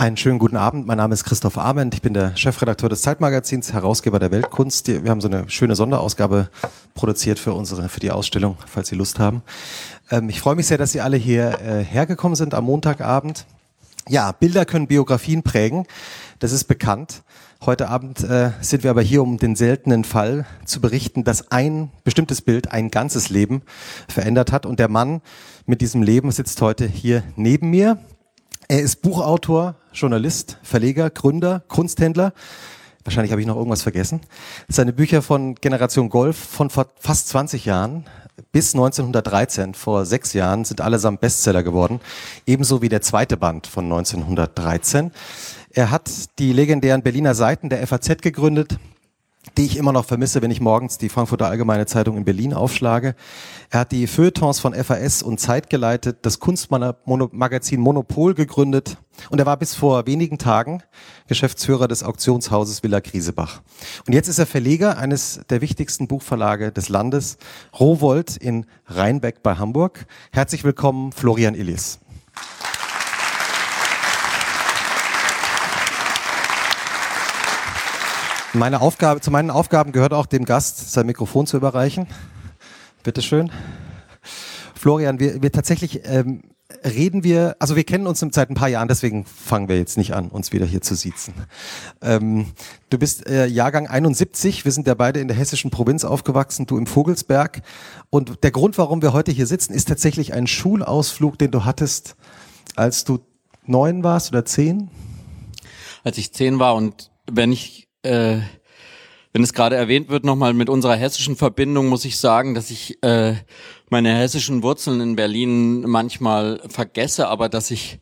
Einen schönen guten Abend. Mein Name ist Christoph Arment. Ich bin der Chefredakteur des Zeitmagazins, Herausgeber der Weltkunst. Wir haben so eine schöne Sonderausgabe produziert für unsere, für die Ausstellung, falls Sie Lust haben. Ähm, ich freue mich sehr, dass Sie alle hier äh, hergekommen sind am Montagabend. Ja, Bilder können Biografien prägen. Das ist bekannt. Heute Abend äh, sind wir aber hier, um den seltenen Fall zu berichten, dass ein bestimmtes Bild ein ganzes Leben verändert hat. Und der Mann mit diesem Leben sitzt heute hier neben mir. Er ist Buchautor, Journalist, Verleger, Gründer, Kunsthändler. Wahrscheinlich habe ich noch irgendwas vergessen. Seine Bücher von Generation Golf von vor fast 20 Jahren bis 1913, vor sechs Jahren, sind allesamt Bestseller geworden. Ebenso wie der zweite Band von 1913. Er hat die legendären Berliner Seiten der FAZ gegründet, die ich immer noch vermisse, wenn ich morgens die Frankfurter Allgemeine Zeitung in Berlin aufschlage. Er hat die Feuilletons von FAS und Zeit geleitet, das Kunstmagazin Monopol gegründet und er war bis vor wenigen Tagen Geschäftsführer des Auktionshauses Villa Griesebach. Und jetzt ist er Verleger eines der wichtigsten Buchverlage des Landes, Rowold in Rheinbeck bei Hamburg. Herzlich willkommen, Florian Illis. Meine Aufgabe, zu meinen Aufgaben gehört auch dem Gast sein Mikrofon zu überreichen. Bitte schön. Florian, wir, wir tatsächlich ähm, reden wir, also wir kennen uns seit ein paar Jahren, deswegen fangen wir jetzt nicht an, uns wieder hier zu siezen. Ähm, du bist äh, Jahrgang 71, wir sind ja beide in der hessischen Provinz aufgewachsen, du im Vogelsberg. Und der Grund, warum wir heute hier sitzen, ist tatsächlich ein Schulausflug, den du hattest, als du neun warst oder zehn? Als ich zehn war und wenn ich äh, wenn es gerade erwähnt wird, nochmal mit unserer hessischen Verbindung, muss ich sagen, dass ich äh, meine hessischen Wurzeln in Berlin manchmal vergesse, aber dass ich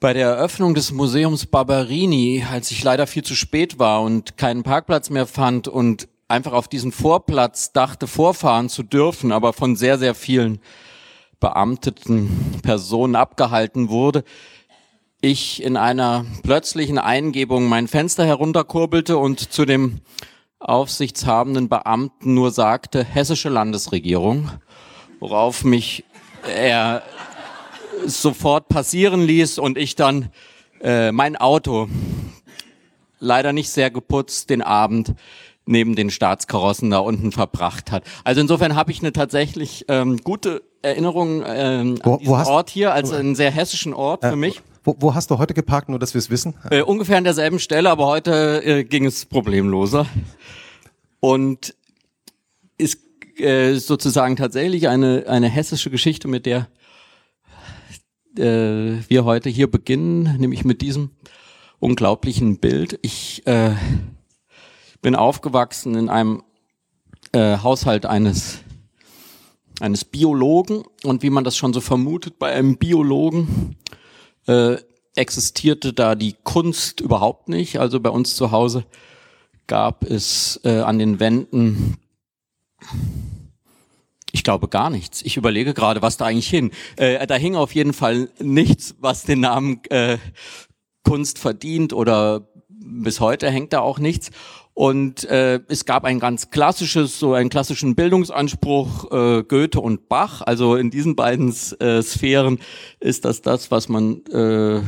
bei der Eröffnung des Museums Barberini, als ich leider viel zu spät war und keinen Parkplatz mehr fand und einfach auf diesen Vorplatz dachte, vorfahren zu dürfen, aber von sehr, sehr vielen beamteten Personen abgehalten wurde, ich in einer plötzlichen Eingebung mein Fenster herunterkurbelte und zu dem aufsichtshabenden Beamten nur sagte, hessische Landesregierung, worauf mich er sofort passieren ließ und ich dann äh, mein Auto leider nicht sehr geputzt den Abend neben den Staatskarossen da unten verbracht hat. Also insofern habe ich eine tatsächlich ähm, gute Erinnerung ähm, wo, an diesen Ort hier, als einen sehr hessischen Ort äh, für mich. Wo, wo hast du heute geparkt, nur dass wir es wissen? Äh, ungefähr an derselben Stelle, aber heute äh, ging es problemloser. Und ist äh, sozusagen tatsächlich eine, eine hessische Geschichte, mit der äh, wir heute hier beginnen, nämlich mit diesem unglaublichen Bild. Ich äh, bin aufgewachsen in einem äh, Haushalt eines eines Biologen und wie man das schon so vermutet bei einem Biologen äh, existierte da die Kunst überhaupt nicht. Also bei uns zu Hause gab es äh, an den Wänden, ich glaube gar nichts. Ich überlege gerade, was da eigentlich hin. Äh, da hing auf jeden Fall nichts, was den Namen äh, Kunst verdient oder bis heute hängt da auch nichts. Und äh, es gab ein ganz klassisches, so einen klassischen Bildungsanspruch, äh, Goethe und Bach. Also in diesen beiden äh, Sphären ist das das, was man äh,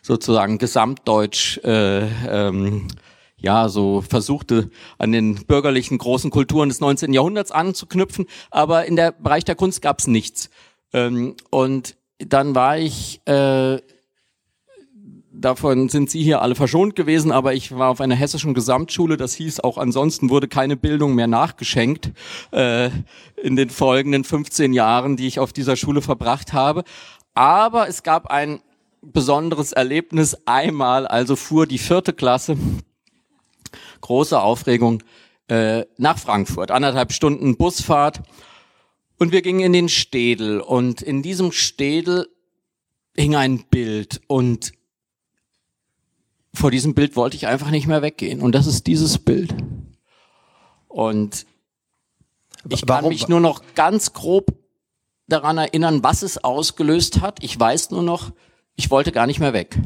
sozusagen gesamtdeutsch äh, ähm, ja so versuchte an den bürgerlichen großen Kulturen des 19. Jahrhunderts anzuknüpfen. Aber in der Bereich der Kunst gab es nichts. Ähm, und dann war ich äh, davon sind Sie hier alle verschont gewesen, aber ich war auf einer hessischen Gesamtschule. Das hieß, auch ansonsten wurde keine Bildung mehr nachgeschenkt äh, in den folgenden 15 Jahren, die ich auf dieser Schule verbracht habe. Aber es gab ein besonderes Erlebnis. Einmal also fuhr die vierte Klasse, große Aufregung, äh, nach Frankfurt. Anderthalb Stunden Busfahrt. Und wir gingen in den Städel. Und in diesem Städel hing ein Bild. Und vor diesem Bild wollte ich einfach nicht mehr weggehen. Und das ist dieses Bild. Und ich kann mich nur noch ganz grob daran erinnern, was es ausgelöst hat. Ich weiß nur noch, ich wollte gar nicht mehr weg.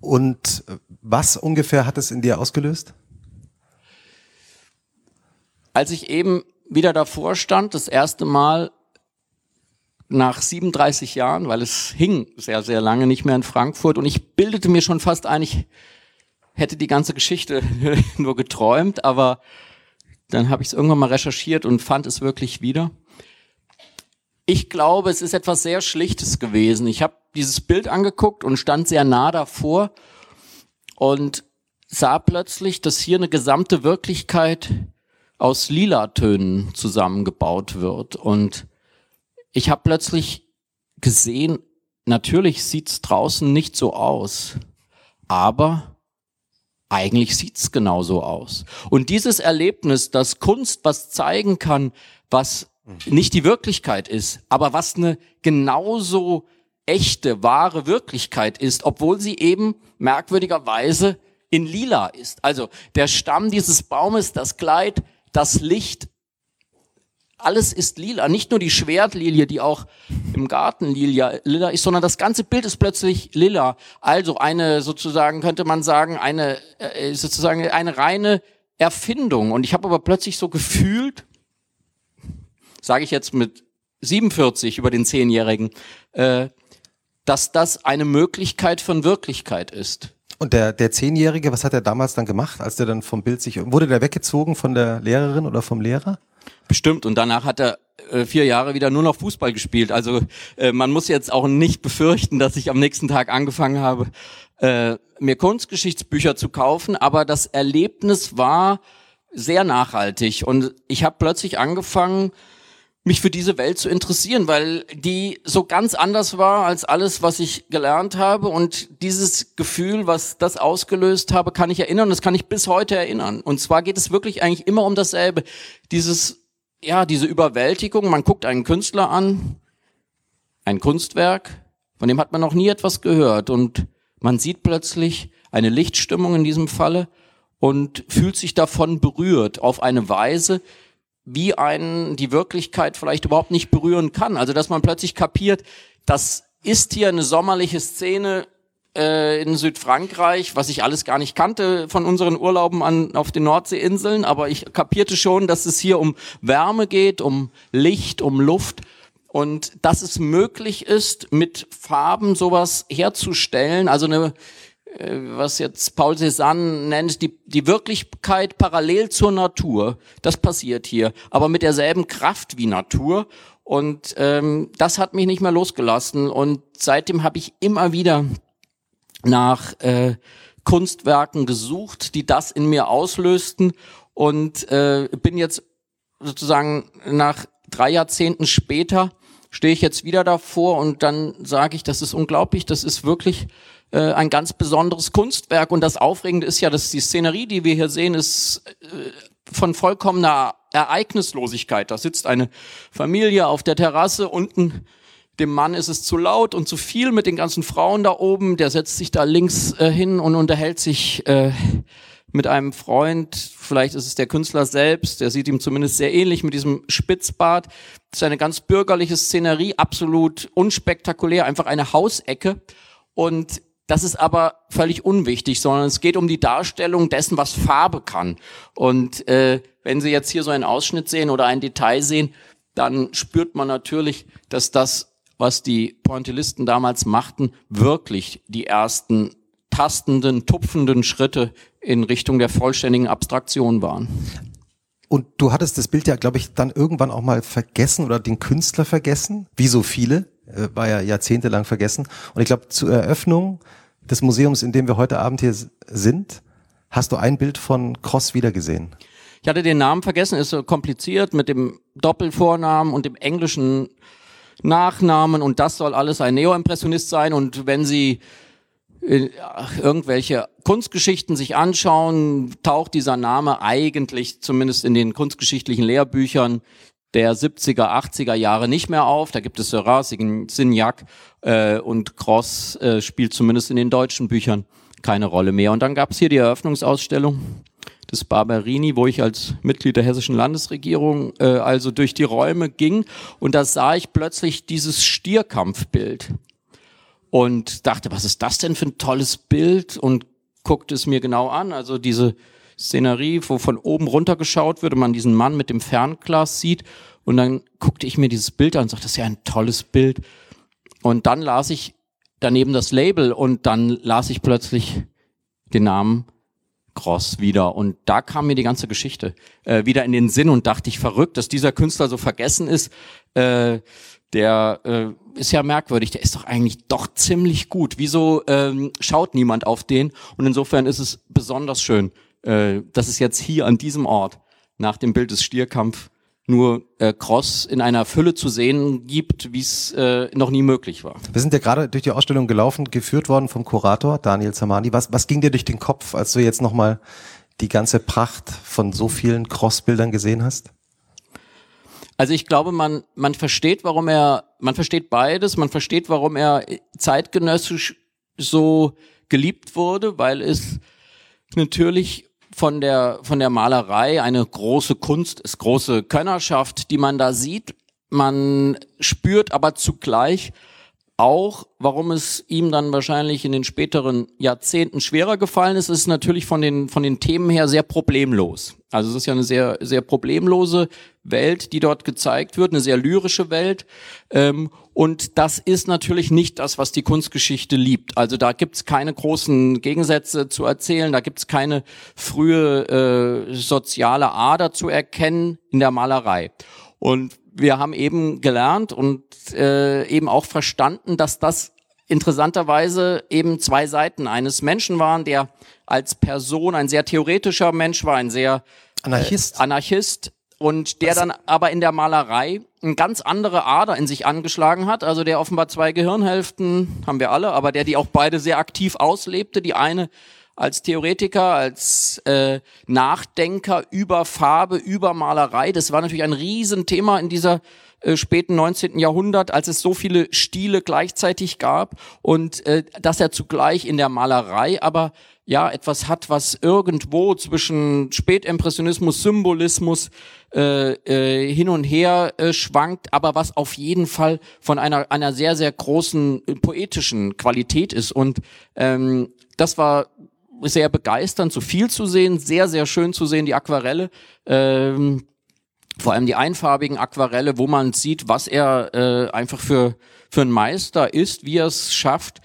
Und was ungefähr hat es in dir ausgelöst? Als ich eben wieder davor stand, das erste Mal nach 37 Jahren, weil es hing sehr, sehr lange nicht mehr in Frankfurt und ich bildete mir schon fast ein, ich hätte die ganze Geschichte nur geträumt, aber dann habe ich es irgendwann mal recherchiert und fand es wirklich wieder. Ich glaube, es ist etwas sehr Schlichtes gewesen. Ich habe dieses Bild angeguckt und stand sehr nah davor und sah plötzlich, dass hier eine gesamte Wirklichkeit aus Lila-Tönen zusammengebaut wird. Und ich habe plötzlich gesehen, natürlich sieht's draußen nicht so aus, aber eigentlich sieht's genauso aus. Und dieses Erlebnis, dass Kunst was zeigen kann, was nicht die Wirklichkeit ist, aber was eine genauso echte, wahre Wirklichkeit ist, obwohl sie eben merkwürdigerweise in lila ist. Also der Stamm dieses Baumes, das Kleid, das Licht, alles ist lila. Nicht nur die Schwertlilie, die auch im Garten lila, lila ist, sondern das ganze Bild ist plötzlich lila. Also eine sozusagen, könnte man sagen, eine äh, sozusagen eine reine Erfindung. Und ich habe aber plötzlich so gefühlt, sage ich jetzt mit 47 über den Zehnjährigen, äh, dass das eine Möglichkeit von Wirklichkeit ist. Und der, der Zehnjährige, was hat er damals dann gemacht, als der dann vom Bild sich, wurde der weggezogen von der Lehrerin oder vom Lehrer? Bestimmt. Und danach hat er äh, vier Jahre wieder nur noch Fußball gespielt. Also äh, man muss jetzt auch nicht befürchten, dass ich am nächsten Tag angefangen habe, äh, mir Kunstgeschichtsbücher zu kaufen. Aber das Erlebnis war sehr nachhaltig. Und ich habe plötzlich angefangen, mich für diese Welt zu interessieren, weil die so ganz anders war als alles, was ich gelernt habe. Und dieses Gefühl, was das ausgelöst habe, kann ich erinnern. Das kann ich bis heute erinnern. Und zwar geht es wirklich eigentlich immer um dasselbe. Dieses, ja, diese Überwältigung. Man guckt einen Künstler an, ein Kunstwerk, von dem hat man noch nie etwas gehört. Und man sieht plötzlich eine Lichtstimmung in diesem Falle und fühlt sich davon berührt auf eine Weise, wie einen die Wirklichkeit vielleicht überhaupt nicht berühren kann. Also dass man plötzlich kapiert, das ist hier eine sommerliche Szene äh, in Südfrankreich, was ich alles gar nicht kannte von unseren Urlauben an, auf den Nordseeinseln, aber ich kapierte schon, dass es hier um Wärme geht, um Licht, um Luft und dass es möglich ist, mit Farben sowas herzustellen, also eine was jetzt Paul Cézanne nennt, die, die Wirklichkeit parallel zur Natur. Das passiert hier, aber mit derselben Kraft wie Natur. Und ähm, das hat mich nicht mehr losgelassen. Und seitdem habe ich immer wieder nach äh, Kunstwerken gesucht, die das in mir auslösten. Und äh, bin jetzt sozusagen nach drei Jahrzehnten später stehe ich jetzt wieder davor und dann sage ich, das ist unglaublich, das ist wirklich äh, ein ganz besonderes Kunstwerk. Und das Aufregende ist ja, dass die Szenerie, die wir hier sehen, ist äh, von vollkommener Ereignislosigkeit. Da sitzt eine Familie auf der Terrasse, unten dem Mann ist es zu laut und zu viel mit den ganzen Frauen da oben. Der setzt sich da links äh, hin und unterhält sich äh, mit einem Freund. Vielleicht ist es der Künstler selbst. Der sieht ihm zumindest sehr ähnlich mit diesem Spitzbart. Das ist eine ganz bürgerliche Szenerie, absolut unspektakulär, einfach eine Hausecke. Und das ist aber völlig unwichtig, sondern es geht um die Darstellung dessen, was Farbe kann. Und äh, wenn Sie jetzt hier so einen Ausschnitt sehen oder ein Detail sehen, dann spürt man natürlich, dass das, was die Pointillisten damals machten, wirklich die ersten tastenden, tupfenden Schritte in Richtung der vollständigen Abstraktion waren. Und du hattest das Bild ja, glaube ich, dann irgendwann auch mal vergessen oder den Künstler vergessen, wie so viele äh, war ja jahrzehntelang vergessen. Und ich glaube, zur Eröffnung des Museums, in dem wir heute Abend hier sind, hast du ein Bild von Cross wiedergesehen. Ich hatte den Namen vergessen, ist so kompliziert mit dem Doppelvornamen und dem englischen Nachnamen und das soll alles ein Neoimpressionist sein und wenn Sie äh, irgendwelche Kunstgeschichten sich anschauen, taucht dieser Name eigentlich zumindest in den kunstgeschichtlichen Lehrbüchern der 70er, 80er Jahre nicht mehr auf. Da gibt es Seurat, Signac äh, und Cross äh, spielt zumindest in den deutschen Büchern keine Rolle mehr. Und dann gab es hier die Eröffnungsausstellung des Barberini, wo ich als Mitglied der hessischen Landesregierung äh, also durch die Räume ging und da sah ich plötzlich dieses Stierkampfbild und dachte, was ist das denn für ein tolles Bild und guckte es mir genau an. Also diese Szenerie, wo von oben runter geschaut wird und man diesen Mann mit dem Fernglas sieht. Und dann guckte ich mir dieses Bild an und sagte, das ist ja ein tolles Bild. Und dann las ich daneben das Label und dann las ich plötzlich den Namen Cross wieder. Und da kam mir die ganze Geschichte äh, wieder in den Sinn und dachte ich, verrückt, dass dieser Künstler so vergessen ist. Äh, der äh, ist ja merkwürdig, der ist doch eigentlich doch ziemlich gut. Wieso ähm, schaut niemand auf den? Und insofern ist es besonders schön, äh, dass es jetzt hier an diesem Ort nach dem Bild des Stierkampf nur äh, Cross in einer Fülle zu sehen gibt, wie es äh, noch nie möglich war. Wir sind ja gerade durch die Ausstellung gelaufen, geführt worden vom Kurator Daniel Zamani. Was, was ging dir durch den Kopf, als du jetzt nochmal die ganze Pracht von so vielen Cross-Bildern gesehen hast? Also ich glaube, man, man versteht, warum er, man versteht beides, man versteht, warum er zeitgenössisch so geliebt wurde, weil es natürlich von der, von der Malerei eine große Kunst ist, große Könnerschaft, die man da sieht. Man spürt aber zugleich auch, warum es ihm dann wahrscheinlich in den späteren Jahrzehnten schwerer gefallen ist, ist natürlich von den, von den Themen her sehr problemlos. Also es ist ja eine sehr, sehr problemlose Welt, die dort gezeigt wird, eine sehr lyrische Welt. Ähm, und das ist natürlich nicht das, was die Kunstgeschichte liebt. Also da gibt's keine großen Gegensätze zu erzählen, da gibt's keine frühe äh, soziale Ader zu erkennen in der Malerei. Und wir haben eben gelernt und äh, eben auch verstanden, dass das interessanterweise eben zwei Seiten eines Menschen waren, der als Person ein sehr theoretischer Mensch war, ein sehr Anarchist, äh, Anarchist und der Was? dann aber in der Malerei eine ganz andere Ader in sich angeschlagen hat, also der offenbar zwei Gehirnhälften, haben wir alle, aber der die auch beide sehr aktiv auslebte, die eine als Theoretiker, als äh, Nachdenker über Farbe, über Malerei. Das war natürlich ein Riesenthema in dieser äh, späten 19. Jahrhundert, als es so viele Stile gleichzeitig gab und äh, dass er zugleich in der Malerei aber ja etwas hat, was irgendwo zwischen Spätimpressionismus, Symbolismus äh, äh, hin und her äh, schwankt, aber was auf jeden Fall von einer einer sehr sehr großen äh, poetischen Qualität ist und ähm, das war sehr begeisternd, so viel zu sehen, sehr, sehr schön zu sehen, die Aquarelle. Ähm, vor allem die einfarbigen Aquarelle, wo man sieht, was er äh, einfach für, für ein Meister ist, wie er es schafft,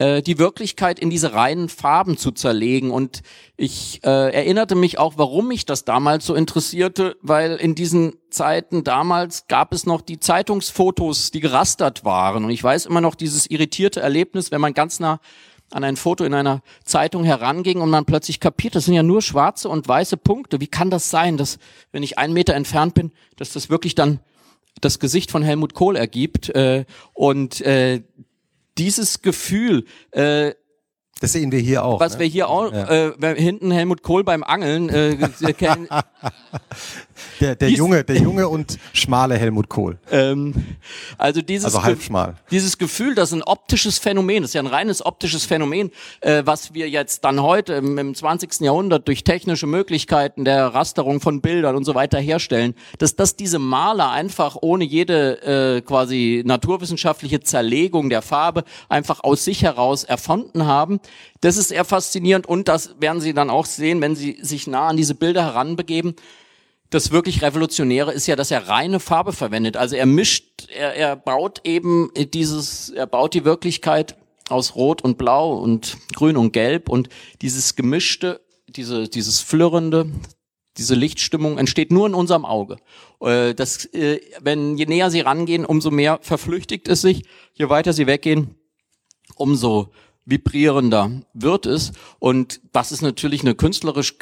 äh, die Wirklichkeit in diese reinen Farben zu zerlegen. Und ich äh, erinnerte mich auch, warum mich das damals so interessierte, weil in diesen Zeiten damals gab es noch die Zeitungsfotos, die gerastert waren. Und ich weiß immer noch dieses irritierte Erlebnis, wenn man ganz nah an ein Foto in einer Zeitung heranging und man plötzlich kapiert, das sind ja nur schwarze und weiße Punkte. Wie kann das sein, dass, wenn ich einen Meter entfernt bin, dass das wirklich dann das Gesicht von Helmut Kohl ergibt? Äh, und äh, dieses Gefühl, äh, das sehen wir hier auch. Was ne? wir hier auch, ja. äh, hinten Helmut Kohl beim Angeln äh, kennen. der, der junge, der junge und schmale Helmut Kohl. Ähm, also dieses, also halb schmal. dieses Gefühl, das ist ein optisches Phänomen, das ist ja ein reines optisches Phänomen, äh, was wir jetzt dann heute im, im 20. Jahrhundert durch technische Möglichkeiten der Rasterung von Bildern und so weiter herstellen, dass das diese Maler einfach ohne jede äh, quasi naturwissenschaftliche Zerlegung der Farbe einfach aus sich heraus erfunden haben das ist eher faszinierend und das werden Sie dann auch sehen, wenn Sie sich nah an diese Bilder heranbegeben. Das wirklich Revolutionäre ist ja, dass er reine Farbe verwendet. Also er mischt, er, er baut eben dieses, er baut die Wirklichkeit aus Rot und Blau und Grün und Gelb und dieses gemischte, diese, dieses flirrende, diese Lichtstimmung entsteht nur in unserem Auge. Äh, das, äh, wenn je näher sie rangehen, umso mehr verflüchtigt es sich. Je weiter sie weggehen, umso vibrierender wird es. Und das ist natürlich eine künstlerisch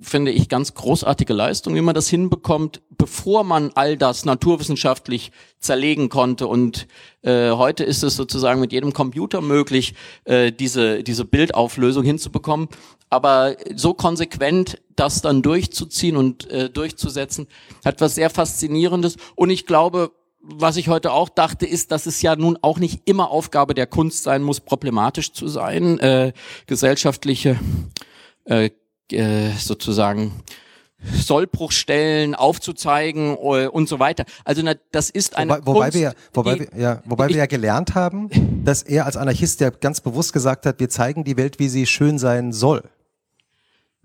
finde ich ganz großartige Leistung, wie man das hinbekommt, bevor man all das naturwissenschaftlich zerlegen konnte. Und äh, heute ist es sozusagen mit jedem Computer möglich, äh, diese diese Bildauflösung hinzubekommen. Aber so konsequent das dann durchzuziehen und äh, durchzusetzen, hat was sehr faszinierendes. Und ich glaube, was ich heute auch dachte, ist, dass es ja nun auch nicht immer Aufgabe der Kunst sein muss, problematisch zu sein, äh, gesellschaftliche äh, äh, sozusagen Sollbruchstellen aufzuzeigen äh, und so weiter. Also na, das ist eine wobei, wobei Kunst, wir wobei wir ja wobei wir ja gelernt haben, dass er als Anarchist ja ganz bewusst gesagt hat, wir zeigen die Welt, wie sie schön sein soll.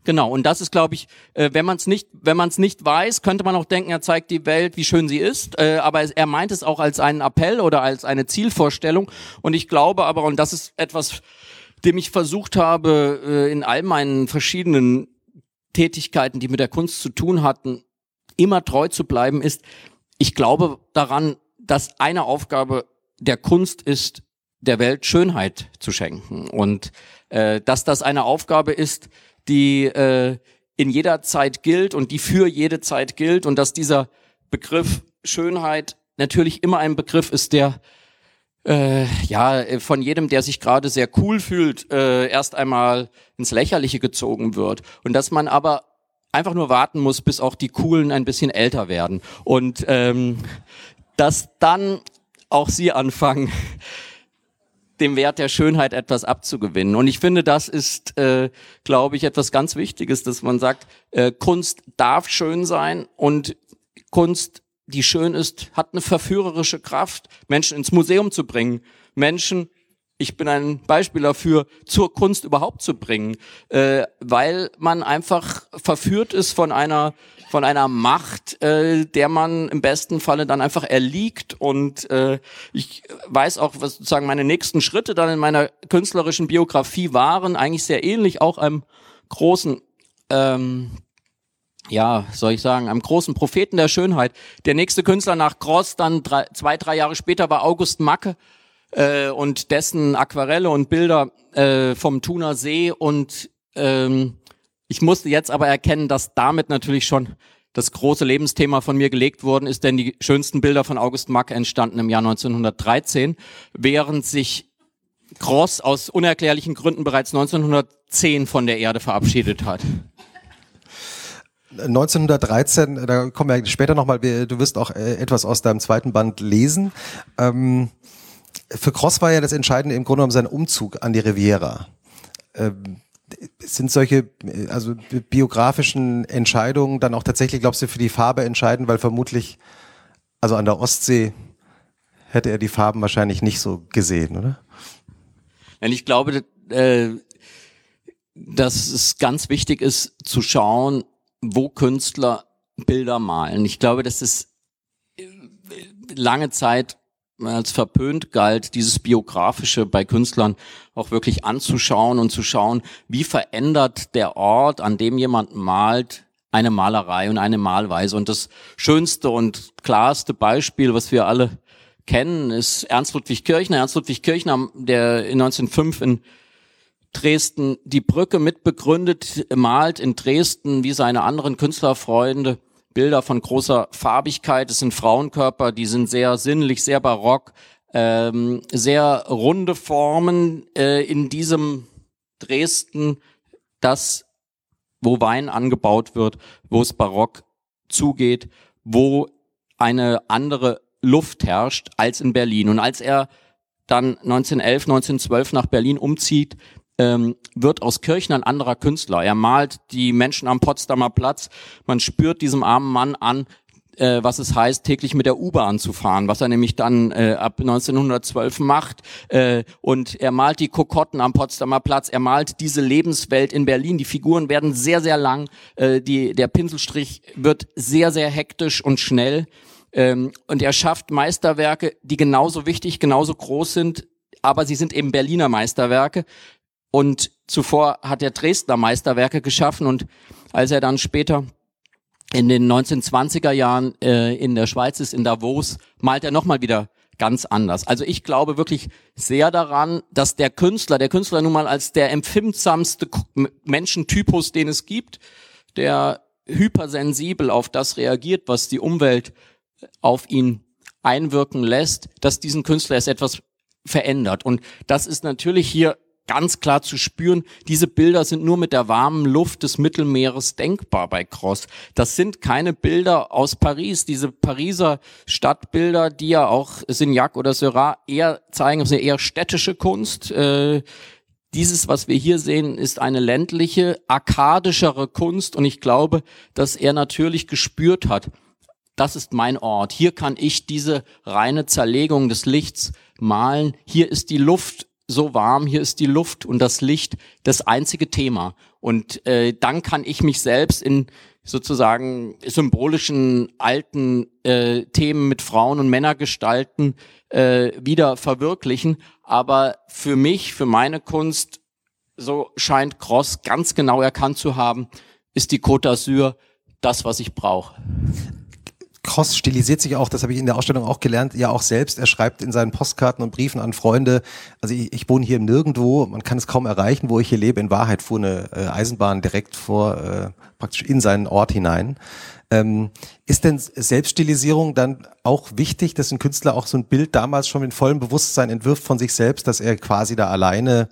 Genau, und das ist, glaube ich, äh, wenn man es nicht, wenn man es nicht weiß, könnte man auch denken, er zeigt die Welt, wie schön sie ist. Äh, aber er meint es auch als einen Appell oder als eine Zielvorstellung. Und ich glaube aber, und das ist etwas, dem ich versucht habe, äh, in all meinen verschiedenen Tätigkeiten, die mit der Kunst zu tun hatten, immer treu zu bleiben, ist, ich glaube daran, dass eine Aufgabe der Kunst ist, der Welt Schönheit zu schenken. Und äh, dass das eine Aufgabe ist, die äh, in jeder Zeit gilt und die für jede Zeit gilt und dass dieser Begriff Schönheit natürlich immer ein Begriff ist, der äh, ja von jedem, der sich gerade sehr cool fühlt, äh, erst einmal ins Lächerliche gezogen wird und dass man aber einfach nur warten muss, bis auch die Coolen ein bisschen älter werden und ähm, dass dann auch sie anfangen, dem Wert der Schönheit etwas abzugewinnen. Und ich finde, das ist, äh, glaube ich, etwas ganz Wichtiges, dass man sagt, äh, Kunst darf schön sein und Kunst, die schön ist, hat eine verführerische Kraft, Menschen ins Museum zu bringen, Menschen ich bin ein Beispiel dafür, zur Kunst überhaupt zu bringen, äh, weil man einfach verführt ist von einer von einer Macht, äh, der man im besten Falle dann einfach erliegt. Und äh, ich weiß auch, was sozusagen meine nächsten Schritte dann in meiner künstlerischen Biografie waren, eigentlich sehr ähnlich, auch einem großen ähm, ja, soll ich sagen, einem großen Propheten der Schönheit. Der nächste Künstler nach Gross, dann drei, zwei, drei Jahre später war August Macke äh, und dessen Aquarelle und Bilder äh, vom Thuner See und ähm, ich musste jetzt aber erkennen, dass damit natürlich schon das große Lebensthema von mir gelegt worden ist, denn die schönsten Bilder von August Mack entstanden im Jahr 1913, während sich Gross aus unerklärlichen Gründen bereits 1910 von der Erde verabschiedet hat. 1913, da kommen wir später nochmal, du wirst auch äh, etwas aus deinem zweiten Band lesen. Ähm, für Cross war ja das Entscheidende im Grunde genommen sein Umzug an die Riviera. Ähm, sind solche also biografischen Entscheidungen dann auch tatsächlich, glaubst du, für die Farbe entscheidend, weil vermutlich, also an der Ostsee hätte er die Farben wahrscheinlich nicht so gesehen, oder? Ich glaube, äh, dass es ganz wichtig ist zu schauen, wo Künstler Bilder malen. Ich glaube, dass es lange Zeit als verpönt galt, dieses Biografische bei Künstlern auch wirklich anzuschauen und zu schauen, wie verändert der Ort, an dem jemand malt, eine Malerei und eine Malweise. Und das schönste und klarste Beispiel, was wir alle kennen, ist Ernst Ludwig Kirchner. Ernst Ludwig Kirchner, der in 1905 in Dresden die Brücke mitbegründet, malt in Dresden wie seine anderen Künstlerfreunde Bilder von großer Farbigkeit. Es sind Frauenkörper, die sind sehr sinnlich, sehr barock, ähm, sehr runde Formen äh, in diesem Dresden, das, wo Wein angebaut wird, wo es barock zugeht, wo eine andere Luft herrscht als in Berlin. Und als er dann 1911, 1912 nach Berlin umzieht, ähm, wird aus Kirchen ein anderer Künstler. Er malt die Menschen am Potsdamer Platz. Man spürt diesem armen Mann an, äh, was es heißt, täglich mit der U-Bahn zu fahren, was er nämlich dann äh, ab 1912 macht. Äh, und er malt die Kokotten am Potsdamer Platz, er malt diese Lebenswelt in Berlin. Die Figuren werden sehr, sehr lang, äh, die, der Pinselstrich wird sehr, sehr hektisch und schnell. Ähm, und er schafft Meisterwerke, die genauso wichtig, genauso groß sind, aber sie sind eben Berliner Meisterwerke. Und zuvor hat er Dresdner Meisterwerke geschaffen und als er dann später in den 1920er Jahren äh, in der Schweiz ist, in Davos, malt er nochmal wieder ganz anders. Also ich glaube wirklich sehr daran, dass der Künstler, der Künstler nun mal als der empfindsamste Menschentypus, den es gibt, der hypersensibel auf das reagiert, was die Umwelt auf ihn einwirken lässt, dass diesen Künstler es etwas verändert. Und das ist natürlich hier ganz klar zu spüren, diese Bilder sind nur mit der warmen Luft des Mittelmeeres denkbar bei Cross. Das sind keine Bilder aus Paris. Diese Pariser Stadtbilder, die ja auch Signac oder Seurat eher zeigen, eine eher städtische Kunst. Äh, dieses, was wir hier sehen, ist eine ländliche, arkadischere Kunst und ich glaube, dass er natürlich gespürt hat, das ist mein Ort. Hier kann ich diese reine Zerlegung des Lichts malen. Hier ist die Luft so warm, hier ist die Luft und das Licht das einzige Thema. Und äh, dann kann ich mich selbst in sozusagen symbolischen alten äh, Themen mit Frauen und Männergestalten äh, wieder verwirklichen. Aber für mich, für meine Kunst, so scheint Cross ganz genau erkannt zu haben, ist die Côte d'Azur das, was ich brauche. Cross stilisiert sich auch, das habe ich in der Ausstellung auch gelernt, ja auch selbst. Er schreibt in seinen Postkarten und Briefen an Freunde, also ich, ich wohne hier Nirgendwo, man kann es kaum erreichen, wo ich hier lebe. In Wahrheit fuhr eine äh, Eisenbahn direkt vor, äh, praktisch in seinen Ort hinein. Ähm, ist denn Selbststilisierung dann auch wichtig, dass ein Künstler auch so ein Bild damals schon mit vollem Bewusstsein entwirft von sich selbst, dass er quasi da alleine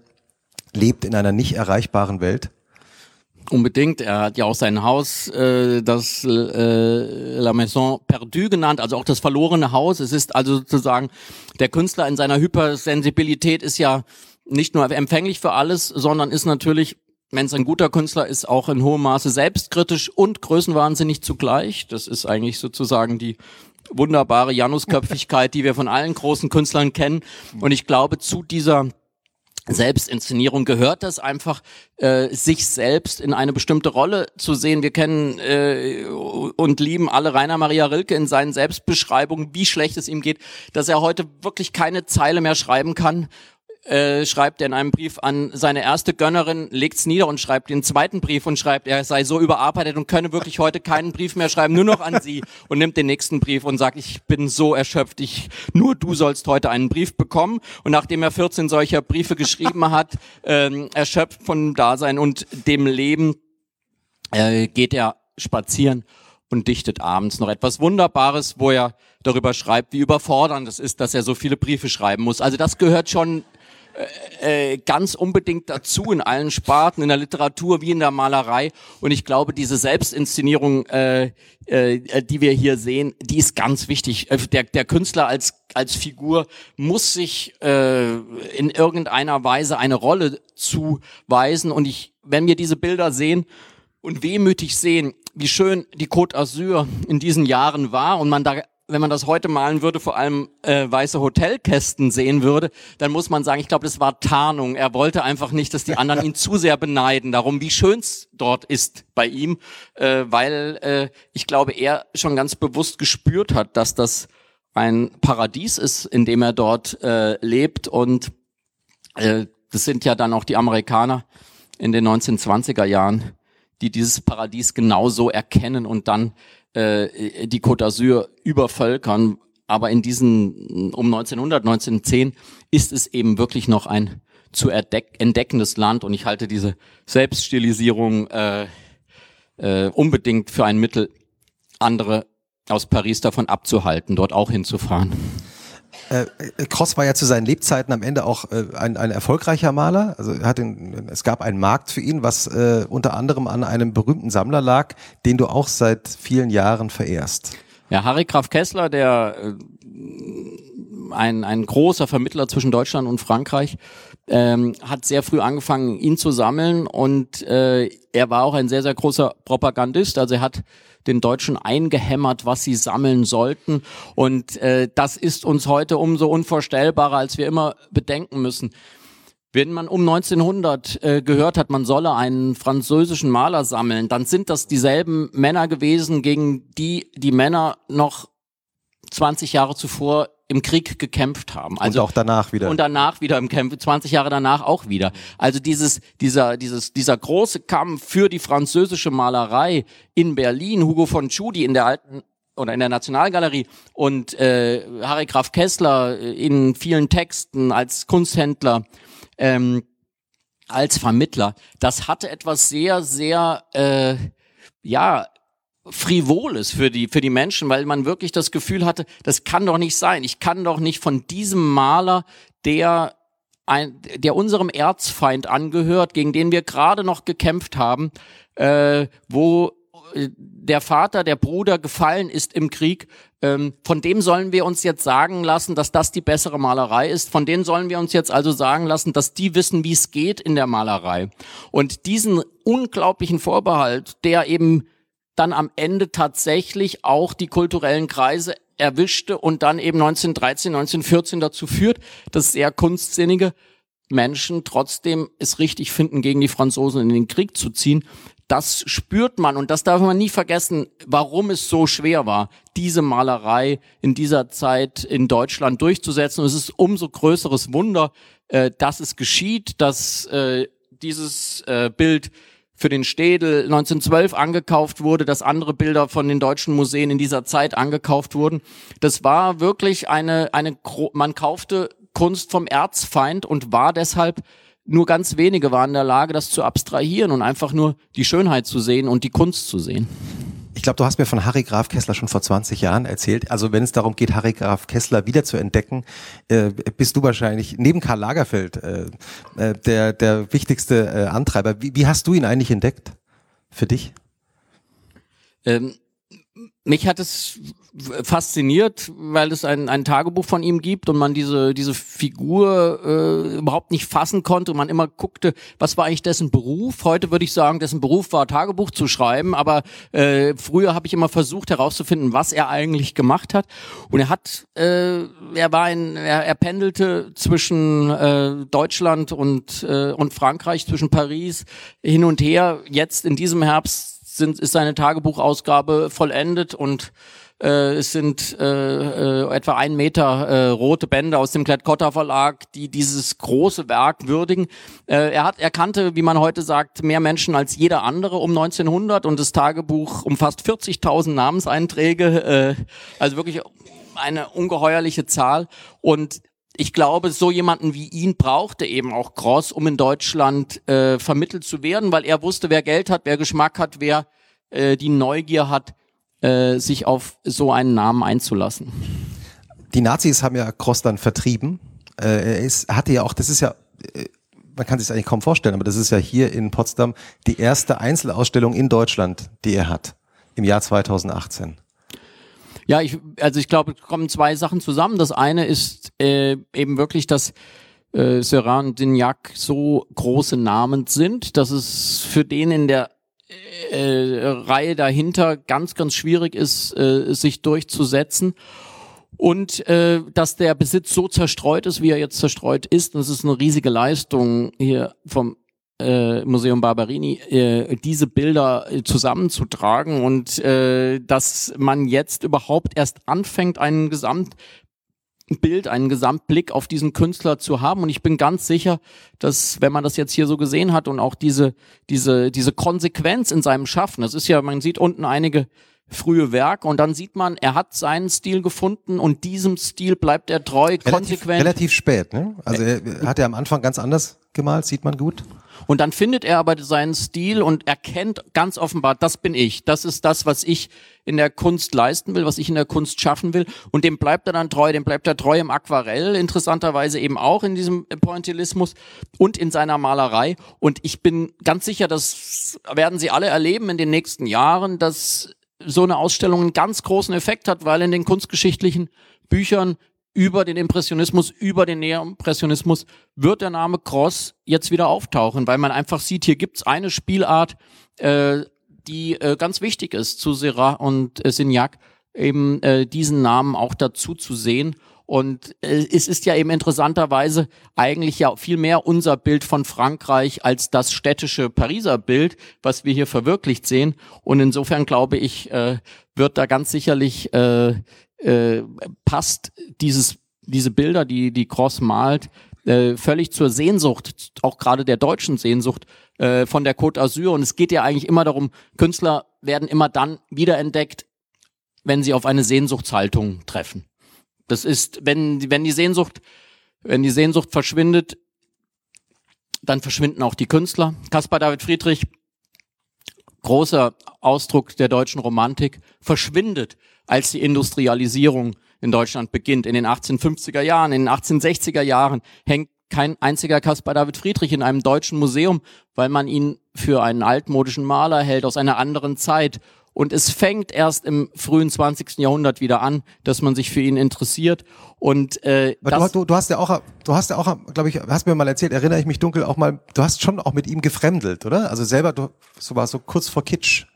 lebt in einer nicht erreichbaren Welt? Unbedingt. Er hat ja auch sein Haus, äh, das äh, La Maison Perdue genannt, also auch das verlorene Haus. Es ist also sozusagen, der Künstler in seiner Hypersensibilität ist ja nicht nur empfänglich für alles, sondern ist natürlich, wenn es ein guter Künstler ist, auch in hohem Maße selbstkritisch und größenwahnsinnig zugleich. Das ist eigentlich sozusagen die wunderbare Janusköpfigkeit, die wir von allen großen Künstlern kennen. Und ich glaube, zu dieser Selbstinszenierung gehört das einfach, äh, sich selbst in eine bestimmte Rolle zu sehen. Wir kennen äh, und lieben alle Rainer Maria Rilke in seinen Selbstbeschreibungen, wie schlecht es ihm geht, dass er heute wirklich keine Zeile mehr schreiben kann äh, schreibt er in einem Brief an seine erste Gönnerin, legt's nieder und schreibt den zweiten Brief und schreibt, er sei so überarbeitet und könne wirklich heute keinen Brief mehr schreiben, nur noch an sie und nimmt den nächsten Brief und sagt, ich bin so erschöpft, ich, nur du sollst heute einen Brief bekommen. Und nachdem er 14 solcher Briefe geschrieben hat, ähm, erschöpft von Dasein und dem Leben, äh, geht er spazieren und dichtet abends noch etwas Wunderbares, wo er darüber schreibt, wie überfordernd es ist, dass er so viele Briefe schreiben muss. Also das gehört schon äh, äh, ganz unbedingt dazu in allen Sparten, in der Literatur wie in der Malerei. Und ich glaube, diese Selbstinszenierung, äh, äh, die wir hier sehen, die ist ganz wichtig. Äh, der, der Künstler als, als Figur muss sich äh, in irgendeiner Weise eine Rolle zuweisen. Und ich, wenn wir diese Bilder sehen und wehmütig sehen, wie schön die Côte d'Azur in diesen Jahren war und man da wenn man das heute malen würde, vor allem äh, weiße Hotelkästen sehen würde, dann muss man sagen, ich glaube, das war Tarnung. Er wollte einfach nicht, dass die anderen ihn zu sehr beneiden, darum, wie schön's dort ist bei ihm, äh, weil äh, ich glaube, er schon ganz bewusst gespürt hat, dass das ein Paradies ist, in dem er dort äh, lebt. Und äh, das sind ja dann auch die Amerikaner in den 1920er Jahren, die dieses Paradies genauso erkennen und dann äh, die Côte d'Azur übervölkern. Aber in diesen, um 1900, 1910 ist es eben wirklich noch ein zu entdeckendes Land und ich halte diese Selbststilisierung äh, äh, unbedingt für ein Mittel, andere aus Paris davon abzuhalten, dort auch hinzufahren. Äh, Cross war ja zu seinen Lebzeiten am Ende auch äh, ein, ein erfolgreicher Maler. Also er hat den, es gab einen Markt für ihn, was äh, unter anderem an einem berühmten Sammler lag, den du auch seit vielen Jahren verehrst. Ja, Harry Graf Kessler, der äh, ein, ein großer Vermittler zwischen Deutschland und Frankreich, ähm, hat sehr früh angefangen, ihn zu sammeln und äh, er war auch ein sehr, sehr großer Propagandist. Also er hat den Deutschen eingehämmert, was sie sammeln sollten. Und äh, das ist uns heute umso unvorstellbarer, als wir immer bedenken müssen. Wenn man um 1900 äh, gehört hat, man solle einen französischen Maler sammeln, dann sind das dieselben Männer gewesen, gegen die die Männer noch 20 Jahre zuvor im Krieg gekämpft haben. Also und auch danach wieder. Und danach wieder im Kampf, 20 Jahre danach auch wieder. Also dieses, dieser, dieses, dieser große Kampf für die französische Malerei in Berlin, Hugo von Tschudi in der alten oder in der Nationalgalerie und äh, Harry Graf Kessler in vielen Texten als Kunsthändler, ähm, als Vermittler, das hatte etwas sehr, sehr äh, ja Frivoles für die, für die Menschen, weil man wirklich das Gefühl hatte, das kann doch nicht sein. Ich kann doch nicht von diesem Maler, der ein, der unserem Erzfeind angehört, gegen den wir gerade noch gekämpft haben, äh, wo äh, der Vater, der Bruder gefallen ist im Krieg, ähm, von dem sollen wir uns jetzt sagen lassen, dass das die bessere Malerei ist. Von denen sollen wir uns jetzt also sagen lassen, dass die wissen, wie es geht in der Malerei. Und diesen unglaublichen Vorbehalt, der eben dann am Ende tatsächlich auch die kulturellen Kreise erwischte und dann eben 1913, 1914 dazu führt, dass sehr kunstsinnige Menschen trotzdem es richtig finden, gegen die Franzosen in den Krieg zu ziehen. Das spürt man und das darf man nie vergessen, warum es so schwer war, diese Malerei in dieser Zeit in Deutschland durchzusetzen. Und es ist umso größeres Wunder, äh, dass es geschieht, dass äh, dieses äh, Bild für den Städel 1912 angekauft wurde, dass andere Bilder von den deutschen Museen in dieser Zeit angekauft wurden. Das war wirklich eine, eine, man kaufte Kunst vom Erzfeind und war deshalb nur ganz wenige waren in der Lage, das zu abstrahieren und einfach nur die Schönheit zu sehen und die Kunst zu sehen. Ich glaube, du hast mir von Harry Graf Kessler schon vor 20 Jahren erzählt. Also wenn es darum geht, Harry Graf Kessler wieder zu entdecken, äh, bist du wahrscheinlich neben Karl Lagerfeld äh, äh, der, der wichtigste äh, Antreiber. Wie, wie hast du ihn eigentlich entdeckt für dich? Ähm, mich hat es fasziniert, weil es ein, ein Tagebuch von ihm gibt und man diese, diese Figur äh, überhaupt nicht fassen konnte und man immer guckte, was war eigentlich dessen Beruf. Heute würde ich sagen, dessen Beruf war Tagebuch zu schreiben, aber äh, früher habe ich immer versucht herauszufinden, was er eigentlich gemacht hat. Und er hat, äh, er war ein, er, er pendelte zwischen äh, Deutschland und, äh, und Frankreich, zwischen Paris hin und her. Jetzt in diesem Herbst sind, ist seine Tagebuchausgabe vollendet und äh, es sind äh, äh, etwa ein Meter äh, rote Bände aus dem Klett-Cotta Verlag, die dieses große Werk würdigen. Äh, er hat, er kannte, wie man heute sagt, mehr Menschen als jeder andere um 1900 und das Tagebuch umfasst 40.000 Namenseinträge, äh, also wirklich eine ungeheuerliche Zahl und ich glaube, so jemanden wie ihn brauchte eben auch Gross, um in Deutschland äh, vermittelt zu werden, weil er wusste, wer Geld hat, wer Geschmack hat, wer äh, die Neugier hat, äh, sich auf so einen Namen einzulassen. Die Nazis haben ja Gross dann vertrieben. Äh, er ist, hatte ja auch, das ist ja, äh, man kann sich eigentlich kaum vorstellen, aber das ist ja hier in Potsdam die erste Einzelausstellung in Deutschland, die er hat, im Jahr 2018. Ja, ich, also ich glaube, es kommen zwei Sachen zusammen. Das eine ist äh, eben wirklich, dass äh, Seurin und Dignac so große Namen sind, dass es für den in der äh, Reihe dahinter ganz, ganz schwierig ist, äh, sich durchzusetzen. Und äh, dass der Besitz so zerstreut ist, wie er jetzt zerstreut ist, das ist eine riesige Leistung hier vom äh, Museum Barberini, äh, diese Bilder äh, zusammenzutragen und äh, dass man jetzt überhaupt erst anfängt, einen Gesamtbild, einen Gesamtblick auf diesen Künstler zu haben. Und ich bin ganz sicher, dass wenn man das jetzt hier so gesehen hat und auch diese, diese, diese Konsequenz in seinem Schaffen, das ist ja, man sieht unten einige frühe Werke und dann sieht man, er hat seinen Stil gefunden und diesem Stil bleibt er treu, relativ, konsequent. Relativ spät, ne? Also er hat er am Anfang ganz anders gemalt, sieht man gut. Und dann findet er aber seinen Stil und erkennt ganz offenbar, das bin ich. Das ist das, was ich in der Kunst leisten will, was ich in der Kunst schaffen will. Und dem bleibt er dann treu, dem bleibt er treu im Aquarell, interessanterweise eben auch in diesem Pointillismus und in seiner Malerei. Und ich bin ganz sicher, das werden Sie alle erleben in den nächsten Jahren, dass so eine Ausstellung einen ganz großen Effekt hat, weil in den kunstgeschichtlichen Büchern über den Impressionismus, über den Neoimpressionismus wird der Name Cross jetzt wieder auftauchen, weil man einfach sieht, hier gibt's eine Spielart, äh, die äh, ganz wichtig ist zu Syrah und äh, Signac, eben äh, diesen Namen auch dazu zu sehen. Und äh, es ist ja eben interessanterweise eigentlich ja viel mehr unser Bild von Frankreich als das städtische Pariser Bild, was wir hier verwirklicht sehen. Und insofern glaube ich, äh, wird da ganz sicherlich äh, äh, passt dieses, diese Bilder, die, die Cross malt, äh, völlig zur Sehnsucht, auch gerade der deutschen Sehnsucht äh, von der Côte d'Azur. Und es geht ja eigentlich immer darum, Künstler werden immer dann wiederentdeckt, wenn sie auf eine Sehnsuchtshaltung treffen. Das ist, wenn, wenn die Sehnsucht, wenn die Sehnsucht verschwindet, dann verschwinden auch die Künstler. Caspar David Friedrich, großer Ausdruck der deutschen Romantik, verschwindet als die Industrialisierung in Deutschland beginnt. In den 1850er Jahren, in den 1860er Jahren hängt kein einziger Caspar David Friedrich in einem deutschen Museum, weil man ihn für einen altmodischen Maler hält aus einer anderen Zeit. Und es fängt erst im frühen 20. Jahrhundert wieder an, dass man sich für ihn interessiert. Und äh, du, du, du hast ja auch, du hast ja auch, glaube ich, hast mir mal erzählt, erinnere ich mich dunkel auch mal, du hast schon auch mit ihm gefremdelt, oder? Also selber, du, so war so kurz vor Kitsch.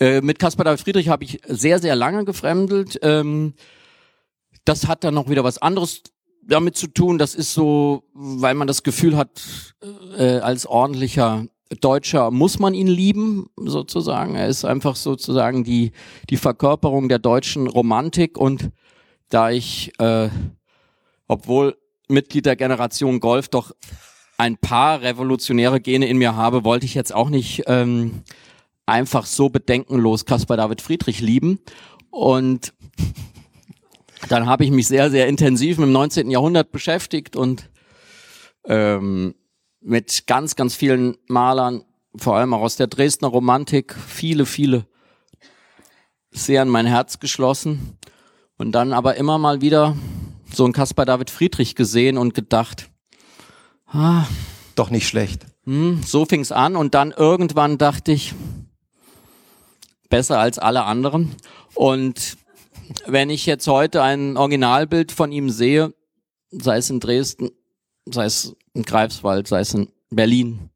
Äh, mit Caspar David Friedrich habe ich sehr, sehr lange gefremdelt. Ähm, das hat dann noch wieder was anderes damit zu tun, das ist so, weil man das Gefühl hat, äh, als ordentlicher Deutscher muss man ihn lieben, sozusagen. Er ist einfach sozusagen die, die Verkörperung der deutschen Romantik und da ich, äh, obwohl Mitglied der Generation Golf doch ein paar revolutionäre Gene in mir habe, wollte ich jetzt auch nicht ähm, einfach so bedenkenlos Caspar David Friedrich lieben. Und dann habe ich mich sehr, sehr intensiv mit dem 19. Jahrhundert beschäftigt und ähm, mit ganz, ganz vielen Malern, vor allem auch aus der Dresdner Romantik, viele, viele sehr in mein Herz geschlossen. Und dann aber immer mal wieder so ein Caspar David Friedrich gesehen und gedacht, ah, doch nicht schlecht. Hm, so fing's an und dann irgendwann dachte ich, besser als alle anderen. Und wenn ich jetzt heute ein Originalbild von ihm sehe, sei es in Dresden, sei es in Greifswald, sei es in Berlin,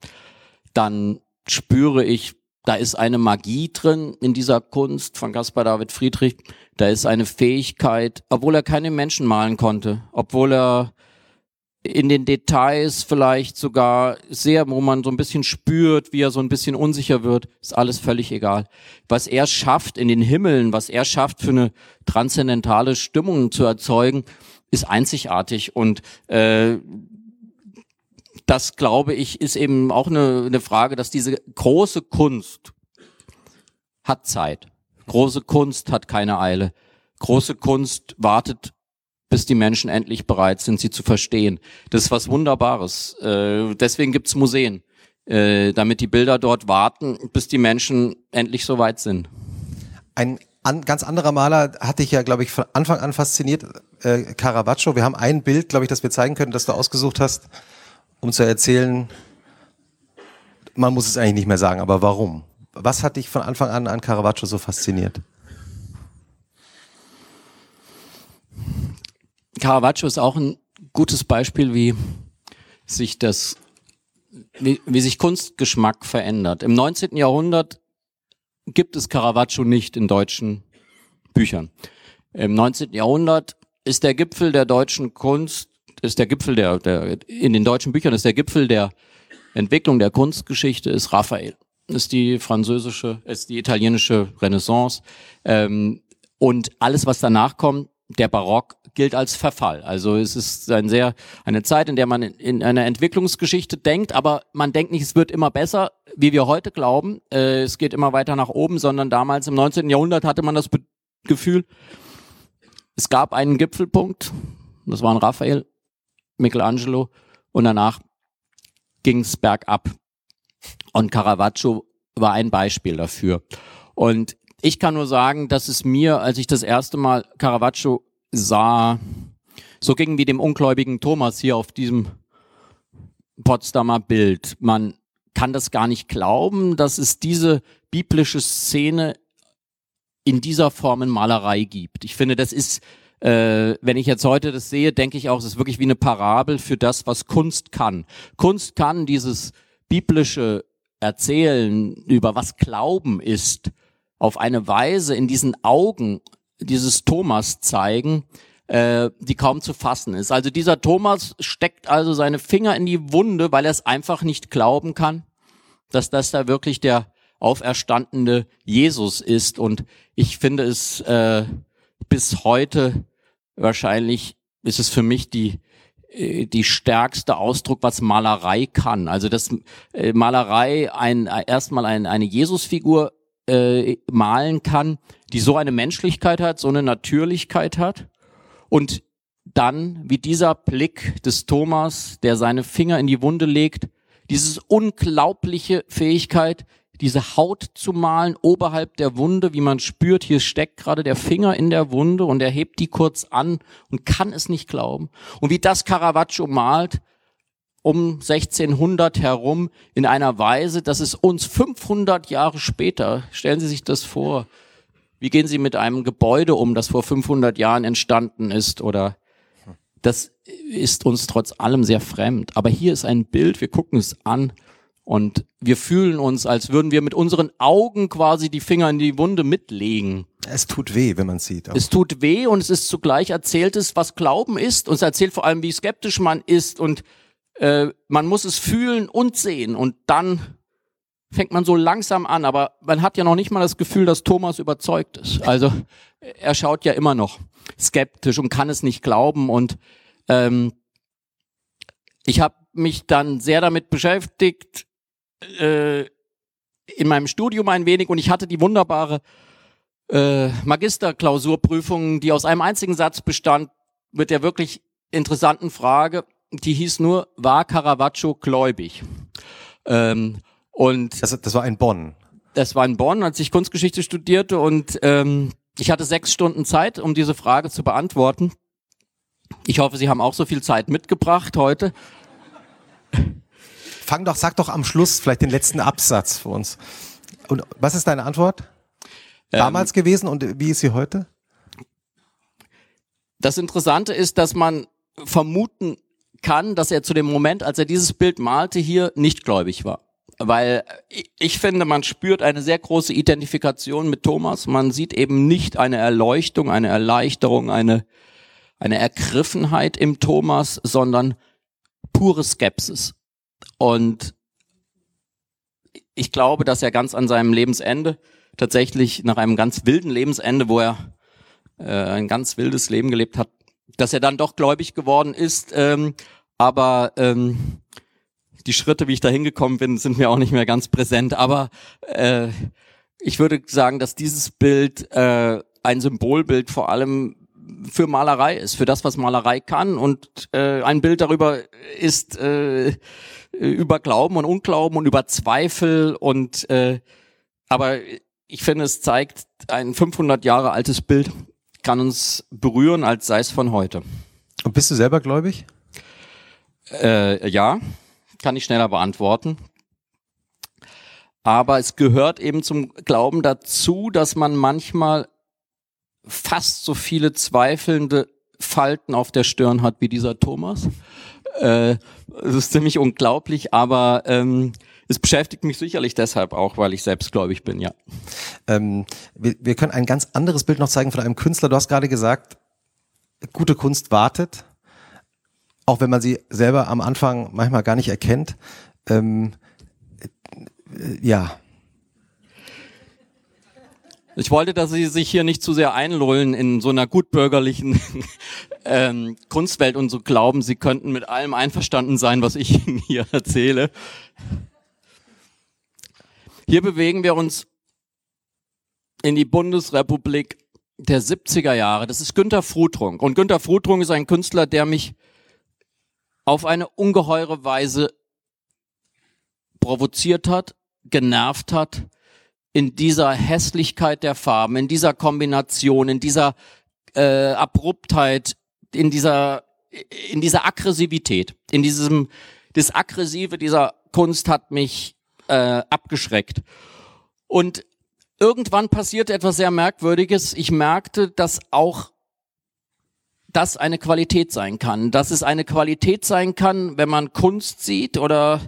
dann spüre ich, da ist eine Magie drin in dieser Kunst von Caspar David Friedrich. Da ist eine Fähigkeit, obwohl er keine Menschen malen konnte, obwohl er in den Details vielleicht sogar sehr, wo man so ein bisschen spürt, wie er so ein bisschen unsicher wird, ist alles völlig egal. Was er schafft in den Himmeln, was er schafft für eine transzendentale Stimmung zu erzeugen, ist einzigartig und äh, das glaube ich ist eben auch eine, eine Frage, dass diese große Kunst hat Zeit. Große Kunst hat keine Eile. Große Kunst wartet bis die Menschen endlich bereit sind, sie zu verstehen. Das ist was Wunderbares. Äh, deswegen gibt's Museen, äh, damit die Bilder dort warten, bis die Menschen endlich so weit sind. Ein an, ganz anderer Maler hatte ich ja, glaube ich, von Anfang an fasziniert, äh, Caravaggio. Wir haben ein Bild, glaube ich, das wir zeigen können, das du ausgesucht hast, um zu erzählen, man muss es eigentlich nicht mehr sagen, aber warum? Was hat dich von Anfang an an Caravaggio so fasziniert? Caravaggio ist auch ein gutes Beispiel, wie sich das, wie, wie sich Kunstgeschmack verändert. Im 19. Jahrhundert gibt es Caravaggio nicht in deutschen Büchern. Im 19. Jahrhundert ist der Gipfel der deutschen Kunst, ist der Gipfel der, der in den deutschen Büchern ist der Gipfel der Entwicklung der Kunstgeschichte ist Raphael, ist die französische, ist die italienische Renaissance ähm, und alles was danach kommt, der Barock gilt als Verfall. Also es ist ein sehr, eine Zeit, in der man in einer Entwicklungsgeschichte denkt, aber man denkt nicht, es wird immer besser, wie wir heute glauben. Äh, es geht immer weiter nach oben, sondern damals im 19. Jahrhundert hatte man das Be Gefühl, es gab einen Gipfelpunkt, das waren Raphael, Michelangelo und danach ging es bergab. Und Caravaggio war ein Beispiel dafür. Und ich kann nur sagen, dass es mir, als ich das erste Mal Caravaggio sah, so ging wie dem ungläubigen Thomas hier auf diesem Potsdamer Bild. Man kann das gar nicht glauben, dass es diese biblische Szene in dieser Form in Malerei gibt. Ich finde, das ist, äh, wenn ich jetzt heute das sehe, denke ich auch, es ist wirklich wie eine Parabel für das, was Kunst kann. Kunst kann dieses biblische Erzählen über was Glauben ist, auf eine Weise in diesen Augen dieses Thomas zeigen, äh, die kaum zu fassen ist. Also dieser Thomas steckt also seine Finger in die Wunde, weil er es einfach nicht glauben kann, dass das da wirklich der auferstandene Jesus ist. Und ich finde es äh, bis heute wahrscheinlich ist es für mich die äh, die stärkste Ausdruck, was Malerei kann. Also das äh, Malerei ein erstmal ein, eine Jesusfigur äh, malen kann, die so eine Menschlichkeit hat, so eine Natürlichkeit hat. Und dann, wie dieser Blick des Thomas, der seine Finger in die Wunde legt, dieses unglaubliche Fähigkeit, diese Haut zu malen oberhalb der Wunde, wie man spürt, hier steckt gerade der Finger in der Wunde und er hebt die kurz an und kann es nicht glauben. Und wie das Caravaggio malt, um 1600 herum in einer Weise, dass es uns 500 Jahre später, stellen Sie sich das vor, wie gehen Sie mit einem Gebäude um, das vor 500 Jahren entstanden ist oder das ist uns trotz allem sehr fremd. Aber hier ist ein Bild, wir gucken es an Und wir fühlen uns, als würden wir mit unseren Augen quasi die Finger in die Wunde mitlegen. Es tut weh, wenn man sieht. Auch. Es tut weh und es ist zugleich erzähltes, was Glauben ist. Und es erzählt vor allem, wie skeptisch man ist. Und äh, man muss es fühlen und sehen. Und dann fängt man so langsam an. Aber man hat ja noch nicht mal das Gefühl, dass Thomas überzeugt ist. Also er schaut ja immer noch skeptisch und kann es nicht glauben. Und ähm, ich habe mich dann sehr damit beschäftigt, äh, in meinem Studium ein wenig und ich hatte die wunderbare äh, Magisterklausurprüfung, die aus einem einzigen Satz bestand, mit der wirklich interessanten Frage, die hieß nur, war Caravaggio gläubig? Ähm, und das, das war in Bonn. Das war in Bonn, als ich Kunstgeschichte studierte und ähm, ich hatte sechs Stunden Zeit, um diese Frage zu beantworten. Ich hoffe, Sie haben auch so viel Zeit mitgebracht heute. Fang doch, sag doch am Schluss vielleicht den letzten Absatz für uns. Und was ist deine Antwort? Ähm, Damals ähm, gewesen und wie ist sie heute? Das Interessante ist, dass man vermuten kann, dass er zu dem Moment, als er dieses Bild malte, hier nicht gläubig war. Weil ich finde, man spürt eine sehr große Identifikation mit Thomas. Man sieht eben nicht eine Erleuchtung, eine Erleichterung, eine, eine Ergriffenheit im Thomas, sondern pure Skepsis. Und ich glaube, dass er ganz an seinem Lebensende, tatsächlich nach einem ganz wilden Lebensende, wo er äh, ein ganz wildes Leben gelebt hat, dass er dann doch gläubig geworden ist. Ähm, aber ähm, die Schritte, wie ich da hingekommen bin, sind mir auch nicht mehr ganz präsent. Aber äh, ich würde sagen, dass dieses Bild äh, ein Symbolbild vor allem für Malerei ist, für das, was Malerei kann. Und äh, ein Bild darüber ist äh, über Glauben und Unglauben und über Zweifel. Und äh, aber ich finde, es zeigt ein 500 Jahre altes Bild kann uns berühren, als sei es von heute. Und bist du selber gläubig? Äh, ja, kann ich schneller beantworten. Aber es gehört eben zum Glauben dazu, dass man manchmal fast so viele zweifelnde Falten auf der Stirn hat wie dieser Thomas. Äh, das ist ziemlich unglaublich, aber ähm, es beschäftigt mich sicherlich deshalb auch, weil ich selbstgläubig bin, ja. Ähm, wir, wir können ein ganz anderes Bild noch zeigen von einem Künstler. Du hast gerade gesagt, gute Kunst wartet, auch wenn man sie selber am Anfang manchmal gar nicht erkennt. Ähm, äh, ja, ich wollte, dass Sie sich hier nicht zu sehr einlullen in so einer gutbürgerlichen ähm, Kunstwelt und so glauben, Sie könnten mit allem einverstanden sein, was ich Ihnen hier erzähle. Hier bewegen wir uns in die Bundesrepublik der 70er Jahre. Das ist Günter Frutrunk. Und Günter Frutrunk ist ein Künstler, der mich auf eine ungeheure Weise provoziert hat, genervt hat, in dieser Hässlichkeit der Farben, in dieser Kombination, in dieser äh, Abruptheit, in dieser in dieser Aggressivität, in diesem das Aggressive dieser Kunst hat mich äh, abgeschreckt. Und irgendwann passierte etwas sehr Merkwürdiges. Ich merkte, dass auch das eine Qualität sein kann, dass es eine Qualität sein kann, wenn man Kunst sieht oder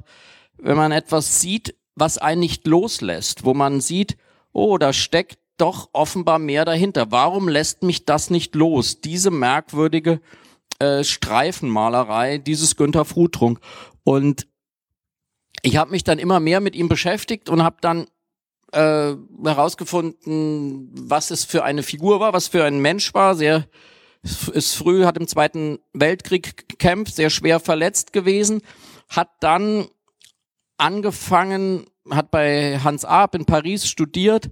wenn man etwas sieht, was einen nicht loslässt, wo man sieht, oh, da steckt doch offenbar mehr dahinter. Warum lässt mich das nicht los? Diese merkwürdige äh, Streifenmalerei, dieses Günther Frutrunk. Und ich habe mich dann immer mehr mit ihm beschäftigt und habe dann äh, herausgefunden, was es für eine Figur war, was für ein Mensch war. Sehr ist früh, hat im Zweiten Weltkrieg gekämpft, sehr schwer verletzt gewesen, hat dann angefangen, hat bei Hans Arp in Paris studiert,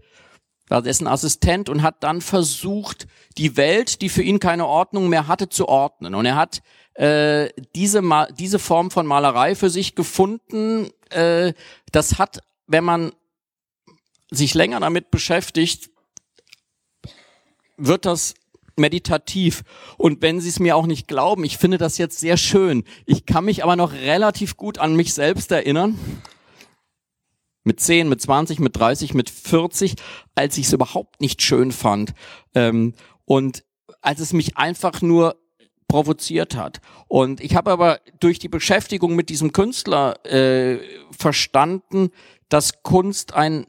war dessen Assistent und hat dann versucht, die Welt, die für ihn keine Ordnung mehr hatte, zu ordnen. Und er hat äh, diese, Ma diese Form von Malerei für sich gefunden. Äh, das hat, wenn man sich länger damit beschäftigt, wird das meditativ. Und wenn Sie es mir auch nicht glauben, ich finde das jetzt sehr schön. Ich kann mich aber noch relativ gut an mich selbst erinnern. Mit 10, mit 20, mit 30, mit 40, als ich es überhaupt nicht schön fand. Ähm, und als es mich einfach nur provoziert hat. Und ich habe aber durch die Beschäftigung mit diesem Künstler äh, verstanden, dass Kunst ein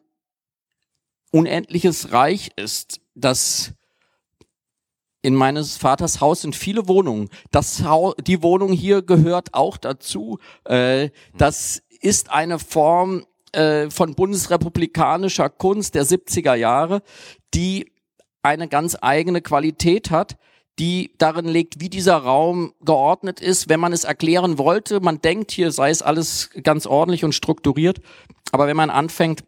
unendliches Reich ist, dass in meines Vaters Haus sind viele Wohnungen. Das Haus, die Wohnung hier gehört auch dazu. Äh, das ist eine Form äh, von bundesrepublikanischer Kunst der 70er Jahre, die eine ganz eigene Qualität hat, die darin liegt, wie dieser Raum geordnet ist, wenn man es erklären wollte. Man denkt, hier sei es alles ganz ordentlich und strukturiert, aber wenn man anfängt,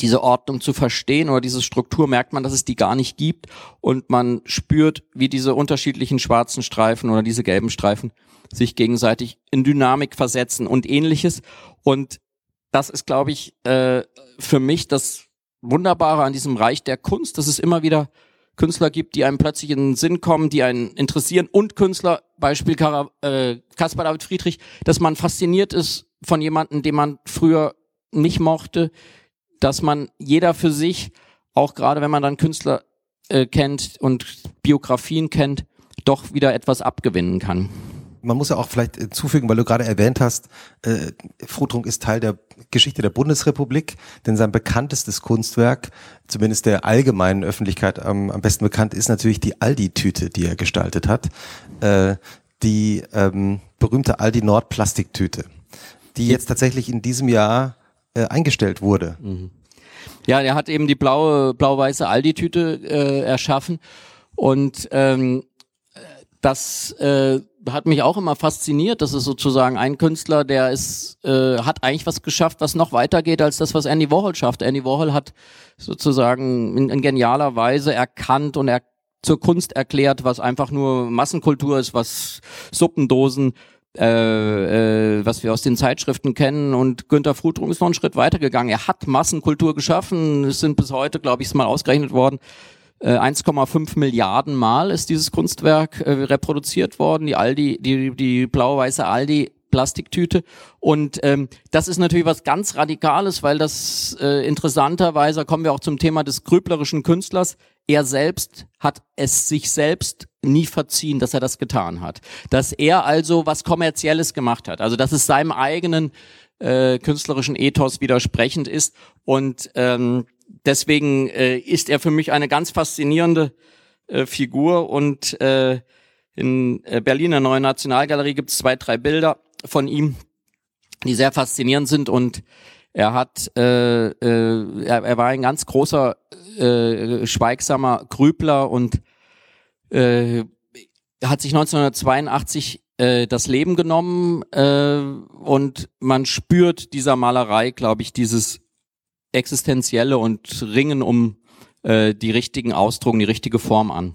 diese Ordnung zu verstehen oder diese Struktur, merkt man, dass es die gar nicht gibt und man spürt, wie diese unterschiedlichen schwarzen Streifen oder diese gelben Streifen sich gegenseitig in Dynamik versetzen und ähnliches. Und das ist, glaube ich, äh, für mich das Wunderbare an diesem Reich der Kunst, dass es immer wieder Künstler gibt, die einem plötzlich in den Sinn kommen, die einen interessieren. Und Künstler, Beispiel Kara, äh, Caspar David Friedrich, dass man fasziniert ist von jemandem, den man früher nicht mochte, dass man jeder für sich, auch gerade wenn man dann Künstler äh, kennt und Biografien kennt, doch wieder etwas abgewinnen kann man muss ja auch vielleicht äh, zufügen, weil du gerade erwähnt hast, äh, Frutrunk ist Teil der Geschichte der Bundesrepublik, denn sein bekanntestes Kunstwerk, zumindest der allgemeinen Öffentlichkeit am, am besten bekannt, ist natürlich die Aldi-Tüte, die er gestaltet hat. Äh, die ähm, berühmte Aldi Nord Plastiktüte, die jetzt tatsächlich in diesem Jahr äh, eingestellt wurde. Mhm. Ja, er hat eben die blaue, blau-weiße Aldi-Tüte äh, erschaffen und ähm, das äh, hat mich auch immer fasziniert. Das ist sozusagen ein Künstler, der ist, äh, hat eigentlich was geschafft, was noch weitergeht als das, was Andy Warhol schafft. Andy Warhol hat sozusagen in, in genialer Weise erkannt und er zur Kunst erklärt, was einfach nur Massenkultur ist, was Suppendosen, äh, äh, was wir aus den Zeitschriften kennen. Und Günter Frutrung ist noch einen Schritt weitergegangen. Er hat Massenkultur geschaffen. Es sind bis heute, glaube ich, mal ausgerechnet worden, 1,5 äh, Milliarden Mal ist dieses Kunstwerk äh, reproduziert worden, die Aldi, die, die blau-weiße Aldi Plastiktüte. Und ähm, das ist natürlich was ganz Radikales, weil das äh, interessanterweise, kommen wir auch zum Thema des grüblerischen Künstlers, er selbst hat es sich selbst nie verziehen, dass er das getan hat. Dass er also was Kommerzielles gemacht hat. Also dass es seinem eigenen äh, künstlerischen Ethos widersprechend ist. Und ähm, deswegen äh, ist er für mich eine ganz faszinierende äh, Figur und äh, in äh, Berliner Neuen Nationalgalerie gibt es zwei, drei Bilder von ihm, die sehr faszinierend sind und er hat, äh, äh, er, er war ein ganz großer, äh, schweigsamer Grübler und äh, hat sich 1982 äh, das Leben genommen äh, und man spürt dieser Malerei, glaube ich, dieses existenzielle und ringen um äh, die richtigen Ausdrucken, die richtige Form an.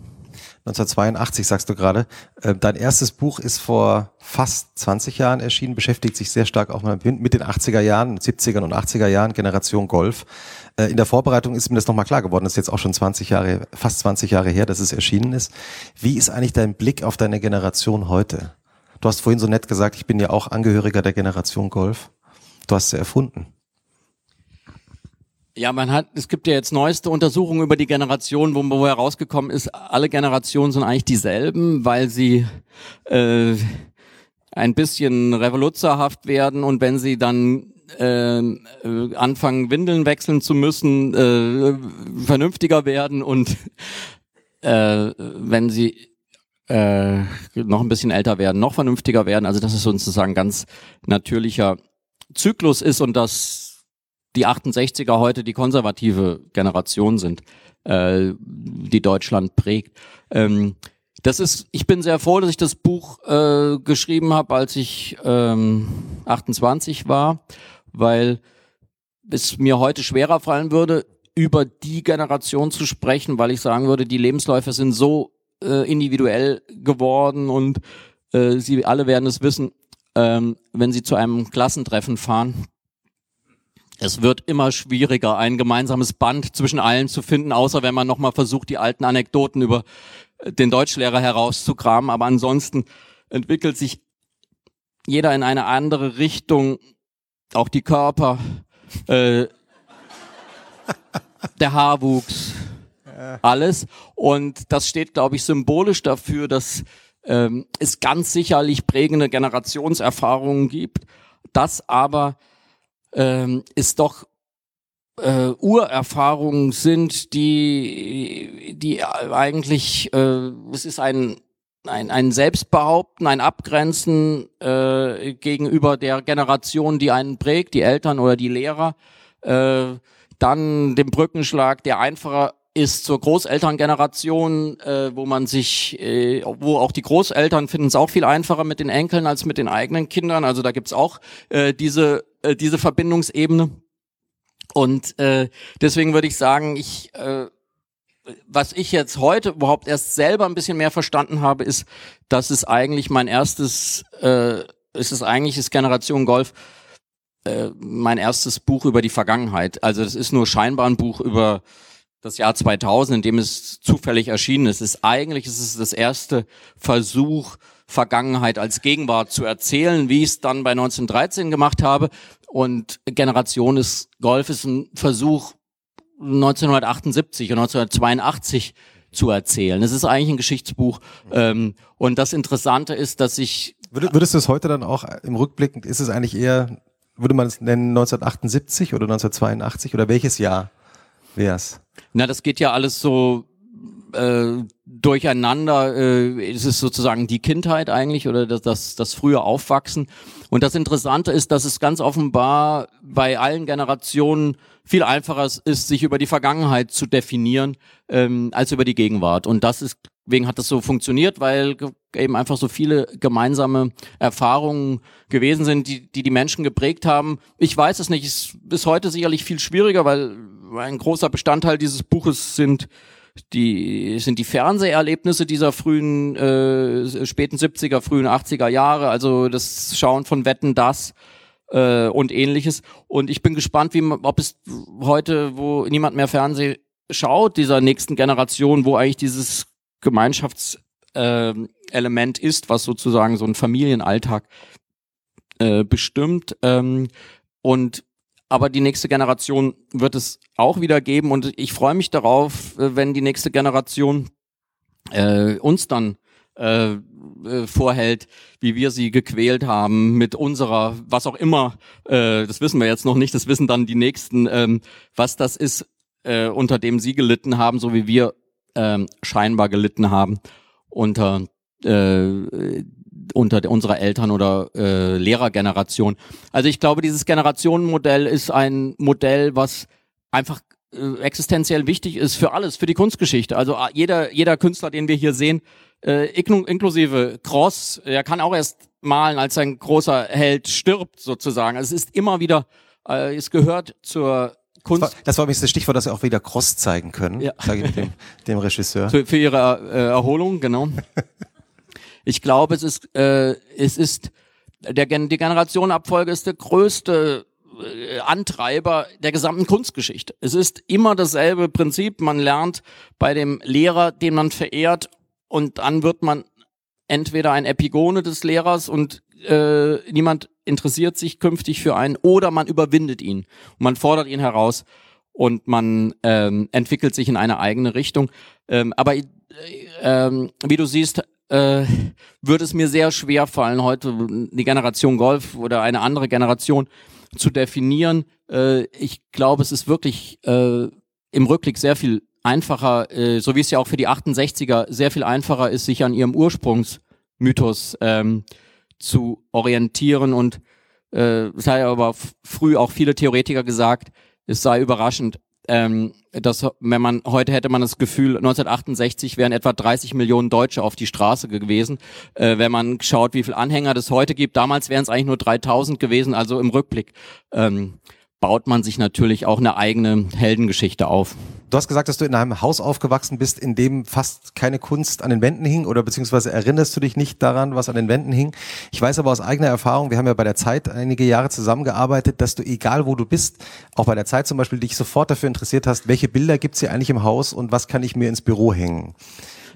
1982 sagst du gerade. Äh, dein erstes Buch ist vor fast 20 Jahren erschienen, beschäftigt sich sehr stark auch mit den 80er Jahren, 70er und 80er Jahren, Generation Golf. Äh, in der Vorbereitung ist mir das nochmal klar geworden, das ist jetzt auch schon 20 Jahre, fast 20 Jahre her, dass es erschienen ist. Wie ist eigentlich dein Blick auf deine Generation heute? Du hast vorhin so nett gesagt, ich bin ja auch Angehöriger der Generation Golf. Du hast sie erfunden. Ja, man hat, es gibt ja jetzt neueste Untersuchungen über die Generation, wo, wo herausgekommen ist, alle Generationen sind eigentlich dieselben, weil sie äh, ein bisschen revoluzerhaft werden und wenn sie dann äh, anfangen, Windeln wechseln zu müssen, äh, vernünftiger werden und äh, wenn sie äh, noch ein bisschen älter werden, noch vernünftiger werden. Also das ist sozusagen ganz natürlicher Zyklus ist und das die 68er heute die konservative Generation sind, äh, die Deutschland prägt. Ähm, das ist, ich bin sehr froh, dass ich das Buch äh, geschrieben habe, als ich ähm, 28 war, weil es mir heute schwerer fallen würde, über die Generation zu sprechen, weil ich sagen würde, die Lebensläufe sind so äh, individuell geworden und äh, Sie alle werden es wissen, ähm, wenn Sie zu einem Klassentreffen fahren, es wird immer schwieriger, ein gemeinsames Band zwischen allen zu finden, außer wenn man nochmal versucht, die alten Anekdoten über äh, den Deutschlehrer herauszukramen. Aber ansonsten entwickelt sich jeder in eine andere Richtung, auch die Körper, äh, der Haarwuchs, alles. Und das steht, glaube ich, symbolisch dafür, dass ähm, es ganz sicherlich prägende Generationserfahrungen gibt, dass aber ähm, es doch äh, Urerfahrungen sind, die, die eigentlich, äh, es ist ein, ein, ein Selbstbehaupten, ein Abgrenzen äh, gegenüber der Generation, die einen prägt, die Eltern oder die Lehrer, äh, dann dem Brückenschlag, der einfacher ist zur Großelterngeneration, äh, wo man sich, äh, wo auch die Großeltern finden es auch viel einfacher mit den Enkeln als mit den eigenen Kindern. Also da gibt's auch äh, diese, äh, diese Verbindungsebene. Und äh, deswegen würde ich sagen, ich, äh, was ich jetzt heute überhaupt erst selber ein bisschen mehr verstanden habe, ist, dass es eigentlich mein erstes, äh, ist es eigentlich ist Generation Golf äh, mein erstes Buch über die Vergangenheit. Also das ist nur scheinbar ein Buch über das Jahr 2000, in dem es zufällig erschienen ist. Ist eigentlich ist es das erste Versuch, Vergangenheit als Gegenwart zu erzählen, wie ich es dann bei 1913 gemacht habe. Und Generation ist Golf ist ein Versuch 1978 und 1982 zu erzählen. Es ist eigentlich ein Geschichtsbuch. Ähm, und das Interessante ist, dass ich Würdest du es heute dann auch im Rückblick, ist es eigentlich eher, würde man es nennen 1978 oder 1982 oder welches Jahr wäre es? Na, das geht ja alles so äh, durcheinander. Äh, ist es sozusagen die Kindheit eigentlich oder das, das, das frühe Aufwachsen. Und das Interessante ist, dass es ganz offenbar bei allen Generationen viel einfacher ist, sich über die Vergangenheit zu definieren, ähm, als über die Gegenwart. Und das ist, wegen hat das so funktioniert, weil eben einfach so viele gemeinsame Erfahrungen gewesen sind, die die, die Menschen geprägt haben. Ich weiß es nicht, es ist heute sicherlich viel schwieriger, weil ein großer Bestandteil dieses Buches sind die sind die Fernseherlebnisse dieser frühen äh, späten 70er, frühen 80er Jahre, also das Schauen von Wetten das äh, und ähnliches. Und ich bin gespannt, wie ob es heute, wo niemand mehr Fernseh schaut, dieser nächsten Generation, wo eigentlich dieses Gemeinschaftselement äh, ist, was sozusagen so ein Familienalltag äh, bestimmt. Ähm, und aber die nächste Generation wird es auch wieder geben. Und ich freue mich darauf, äh, wenn die nächste Generation äh, uns dann äh, äh, vorhält, wie wir sie gequält haben mit unserer, was auch immer, äh, das wissen wir jetzt noch nicht, das wissen dann die Nächsten, ähm, was das ist, äh, unter dem sie gelitten haben, so wie wir äh, scheinbar gelitten haben unter äh, unter unserer Eltern- oder äh, Lehrergeneration. Also ich glaube, dieses Generationenmodell ist ein Modell, was einfach äh, existenziell wichtig ist für alles, für die Kunstgeschichte. Also äh, jeder, jeder Künstler, den wir hier sehen, äh, inklusive Cross, er kann auch erst malen, als ein großer Held stirbt, sozusagen. Also es ist immer wieder, äh, es gehört zur Kunst. Das war, das war übrigens das Stichwort, dass sie auch wieder Cross zeigen können, ja. sage ich dem, dem Regisseur. Für, für ihre äh, Erholung, genau. Ich glaube, es ist, äh, es ist der, die Generationenabfolge ist der größte äh, Antreiber der gesamten Kunstgeschichte. Es ist immer dasselbe Prinzip. Man lernt bei dem Lehrer, den man verehrt, und dann wird man entweder ein Epigone des Lehrers und äh, niemand interessiert sich künftig für einen, oder man überwindet ihn und man fordert ihn heraus und man ähm, entwickelt sich in eine eigene Richtung. Ähm, aber äh, ähm, wie du siehst, äh, würde es mir sehr schwer fallen, heute die Generation Golf oder eine andere Generation zu definieren. Äh, ich glaube, es ist wirklich äh, im Rückblick sehr viel einfacher, äh, so wie es ja auch für die 68er sehr viel einfacher ist, sich an ihrem Ursprungsmythos ähm, zu orientieren. Und äh, es sei aber früh auch viele Theoretiker gesagt, es sei überraschend, ähm, dass wenn man heute hätte man das Gefühl, 1968 wären etwa 30 Millionen Deutsche auf die Straße gewesen. Äh, wenn man schaut, wie viel Anhänger es heute gibt, damals wären es eigentlich nur 3000 gewesen. Also im Rückblick ähm, baut man sich natürlich auch eine eigene Heldengeschichte auf. Du hast gesagt, dass du in einem Haus aufgewachsen bist, in dem fast keine Kunst an den Wänden hing oder beziehungsweise erinnerst du dich nicht daran, was an den Wänden hing. Ich weiß aber aus eigener Erfahrung, wir haben ja bei der Zeit einige Jahre zusammengearbeitet, dass du egal wo du bist, auch bei der Zeit zum Beispiel, dich sofort dafür interessiert hast, welche Bilder gibt's hier eigentlich im Haus und was kann ich mir ins Büro hängen.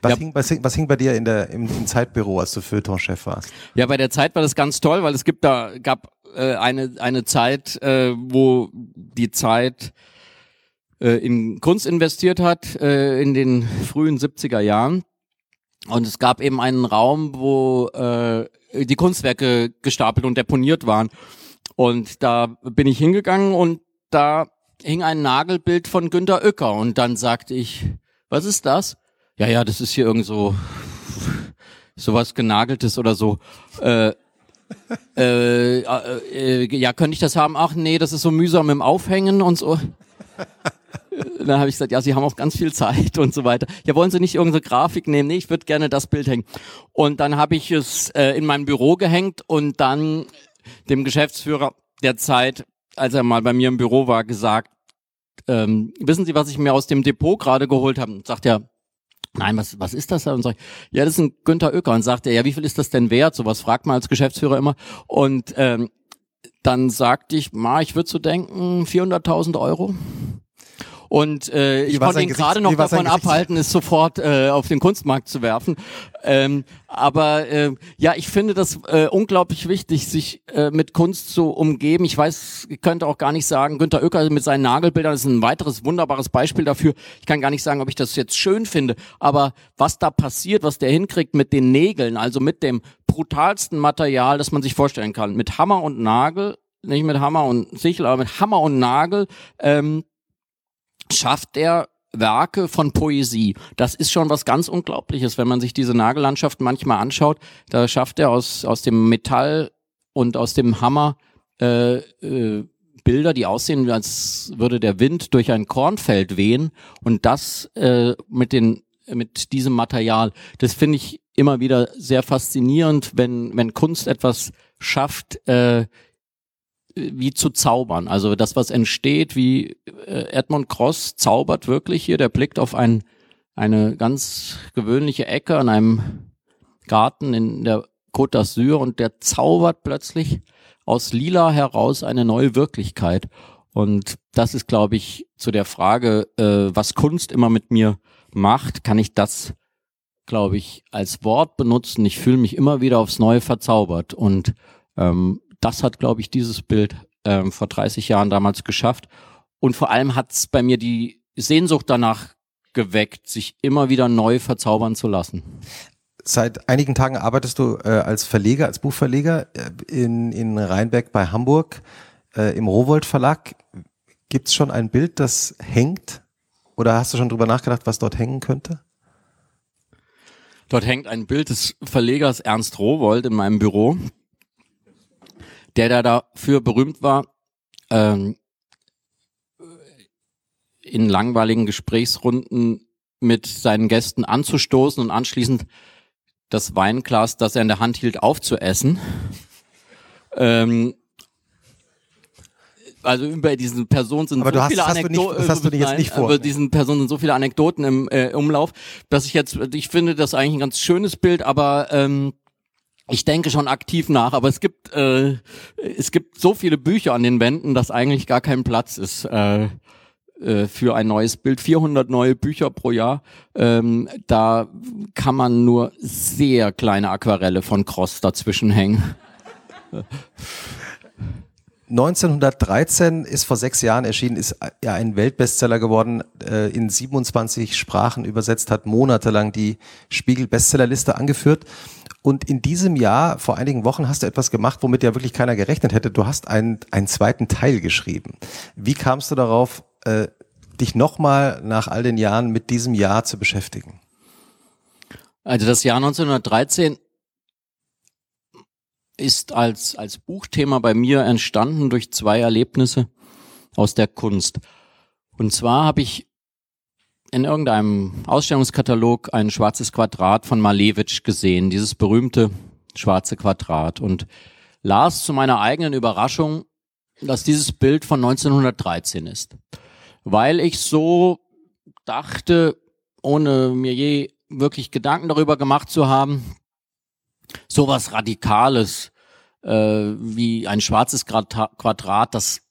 Was, ja. hing, was, was hing bei dir in der, im, im Zeitbüro, als du Feuilleton-Chef warst? Ja, bei der Zeit war das ganz toll, weil es gibt da, gab äh, eine, eine Zeit, äh, wo die Zeit in Kunst investiert hat, äh, in den frühen 70er Jahren. Und es gab eben einen Raum, wo äh, die Kunstwerke gestapelt und deponiert waren. Und da bin ich hingegangen und da hing ein Nagelbild von Günter Uecker. Und dann sagte ich, was ist das? Ja, ja, das ist hier irgend so sowas genageltes oder so. Äh, äh, äh, ja, könnte ich das haben? Ach nee, das ist so mühsam im Aufhängen und so. Dann habe ich gesagt, ja, Sie haben auch ganz viel Zeit und so weiter. Ja, wollen Sie nicht irgendeine Grafik nehmen? Nee, ich würde gerne das Bild hängen. Und dann habe ich es äh, in mein Büro gehängt und dann dem Geschäftsführer der Zeit, als er mal bei mir im Büro war, gesagt, ähm, wissen Sie, was ich mir aus dem Depot gerade geholt habe? Und sagt er, Nein, was, was ist das da? Und sag ich, ja, das ist ein Günther Oecker. Und sagt er, ja, wie viel ist das denn wert? Sowas fragt man als Geschäftsführer immer. Und ähm, dann sagte ich, ma, ich würde so denken, 400.000 Euro. Und äh, ich konnte ihn gerade noch davon abhalten, es sofort äh, auf den Kunstmarkt zu werfen. Ähm, aber äh, ja, ich finde das äh, unglaublich wichtig, sich äh, mit Kunst zu umgeben. Ich weiß, ich könnte auch gar nicht sagen, Günter Oecker mit seinen Nagelbildern ist ein weiteres wunderbares Beispiel dafür. Ich kann gar nicht sagen, ob ich das jetzt schön finde, aber was da passiert, was der hinkriegt mit den Nägeln, also mit dem brutalsten Material, das man sich vorstellen kann, mit Hammer und Nagel, nicht mit Hammer und Sichel, aber mit Hammer und Nagel, ähm, schafft er Werke von Poesie. Das ist schon was ganz Unglaubliches, wenn man sich diese Nagellandschaften manchmal anschaut. Da schafft er aus, aus dem Metall und aus dem Hammer äh, äh, Bilder, die aussehen, als würde der Wind durch ein Kornfeld wehen. Und das äh, mit, den, mit diesem Material, das finde ich immer wieder sehr faszinierend, wenn, wenn Kunst etwas schafft, äh, wie zu zaubern. Also das, was entsteht, wie äh, Edmund Cross zaubert wirklich hier, der blickt auf ein, eine ganz gewöhnliche Ecke an einem Garten in der Côte d'Azur und der zaubert plötzlich aus Lila heraus eine neue Wirklichkeit. Und das ist, glaube ich, zu der Frage, äh, was Kunst immer mit mir macht, kann ich das, glaube ich, als Wort benutzen. Ich fühle mich immer wieder aufs Neue verzaubert. Und ähm, das hat, glaube ich, dieses Bild ähm, vor 30 Jahren damals geschafft. Und vor allem hat es bei mir die Sehnsucht danach geweckt, sich immer wieder neu verzaubern zu lassen. Seit einigen Tagen arbeitest du äh, als Verleger, als Buchverleger äh, in, in Rheinberg bei Hamburg äh, im Rowold Verlag. Gibt es schon ein Bild, das hängt? Oder hast du schon drüber nachgedacht, was dort hängen könnte? Dort hängt ein Bild des Verlegers Ernst Rowold in meinem Büro der da dafür berühmt war, ähm, in langweiligen Gesprächsrunden mit seinen Gästen anzustoßen und anschließend das Weinglas, das er in der Hand hielt, aufzuessen. Ähm, also über diesen Personen sind aber so hast, viele Anekdoten. Das hast du jetzt nicht vor. Über diesen Personen sind so viele Anekdoten im äh, Umlauf, dass ich jetzt, ich finde das eigentlich ein ganz schönes Bild, aber ähm, ich denke schon aktiv nach, aber es gibt äh, es gibt so viele Bücher an den Wänden, dass eigentlich gar kein Platz ist äh, äh, für ein neues Bild. 400 neue Bücher pro Jahr. Ähm, da kann man nur sehr kleine Aquarelle von Cross dazwischen hängen. 1913 ist vor sechs Jahren erschienen, ist ja ein Weltbestseller geworden, äh, in 27 Sprachen übersetzt, hat monatelang die Spiegel-Bestsellerliste angeführt. Und in diesem Jahr, vor einigen Wochen, hast du etwas gemacht, womit ja wirklich keiner gerechnet hätte. Du hast einen, einen zweiten Teil geschrieben. Wie kamst du darauf, äh, dich nochmal nach all den Jahren mit diesem Jahr zu beschäftigen? Also das Jahr 1913 ist als, als Buchthema bei mir entstanden durch zwei Erlebnisse aus der Kunst. Und zwar habe ich in irgendeinem Ausstellungskatalog ein schwarzes Quadrat von Malevich gesehen, dieses berühmte schwarze Quadrat und las zu meiner eigenen Überraschung, dass dieses Bild von 1913 ist. Weil ich so dachte, ohne mir je wirklich Gedanken darüber gemacht zu haben, sowas Radikales äh, wie ein schwarzes Quadrat, das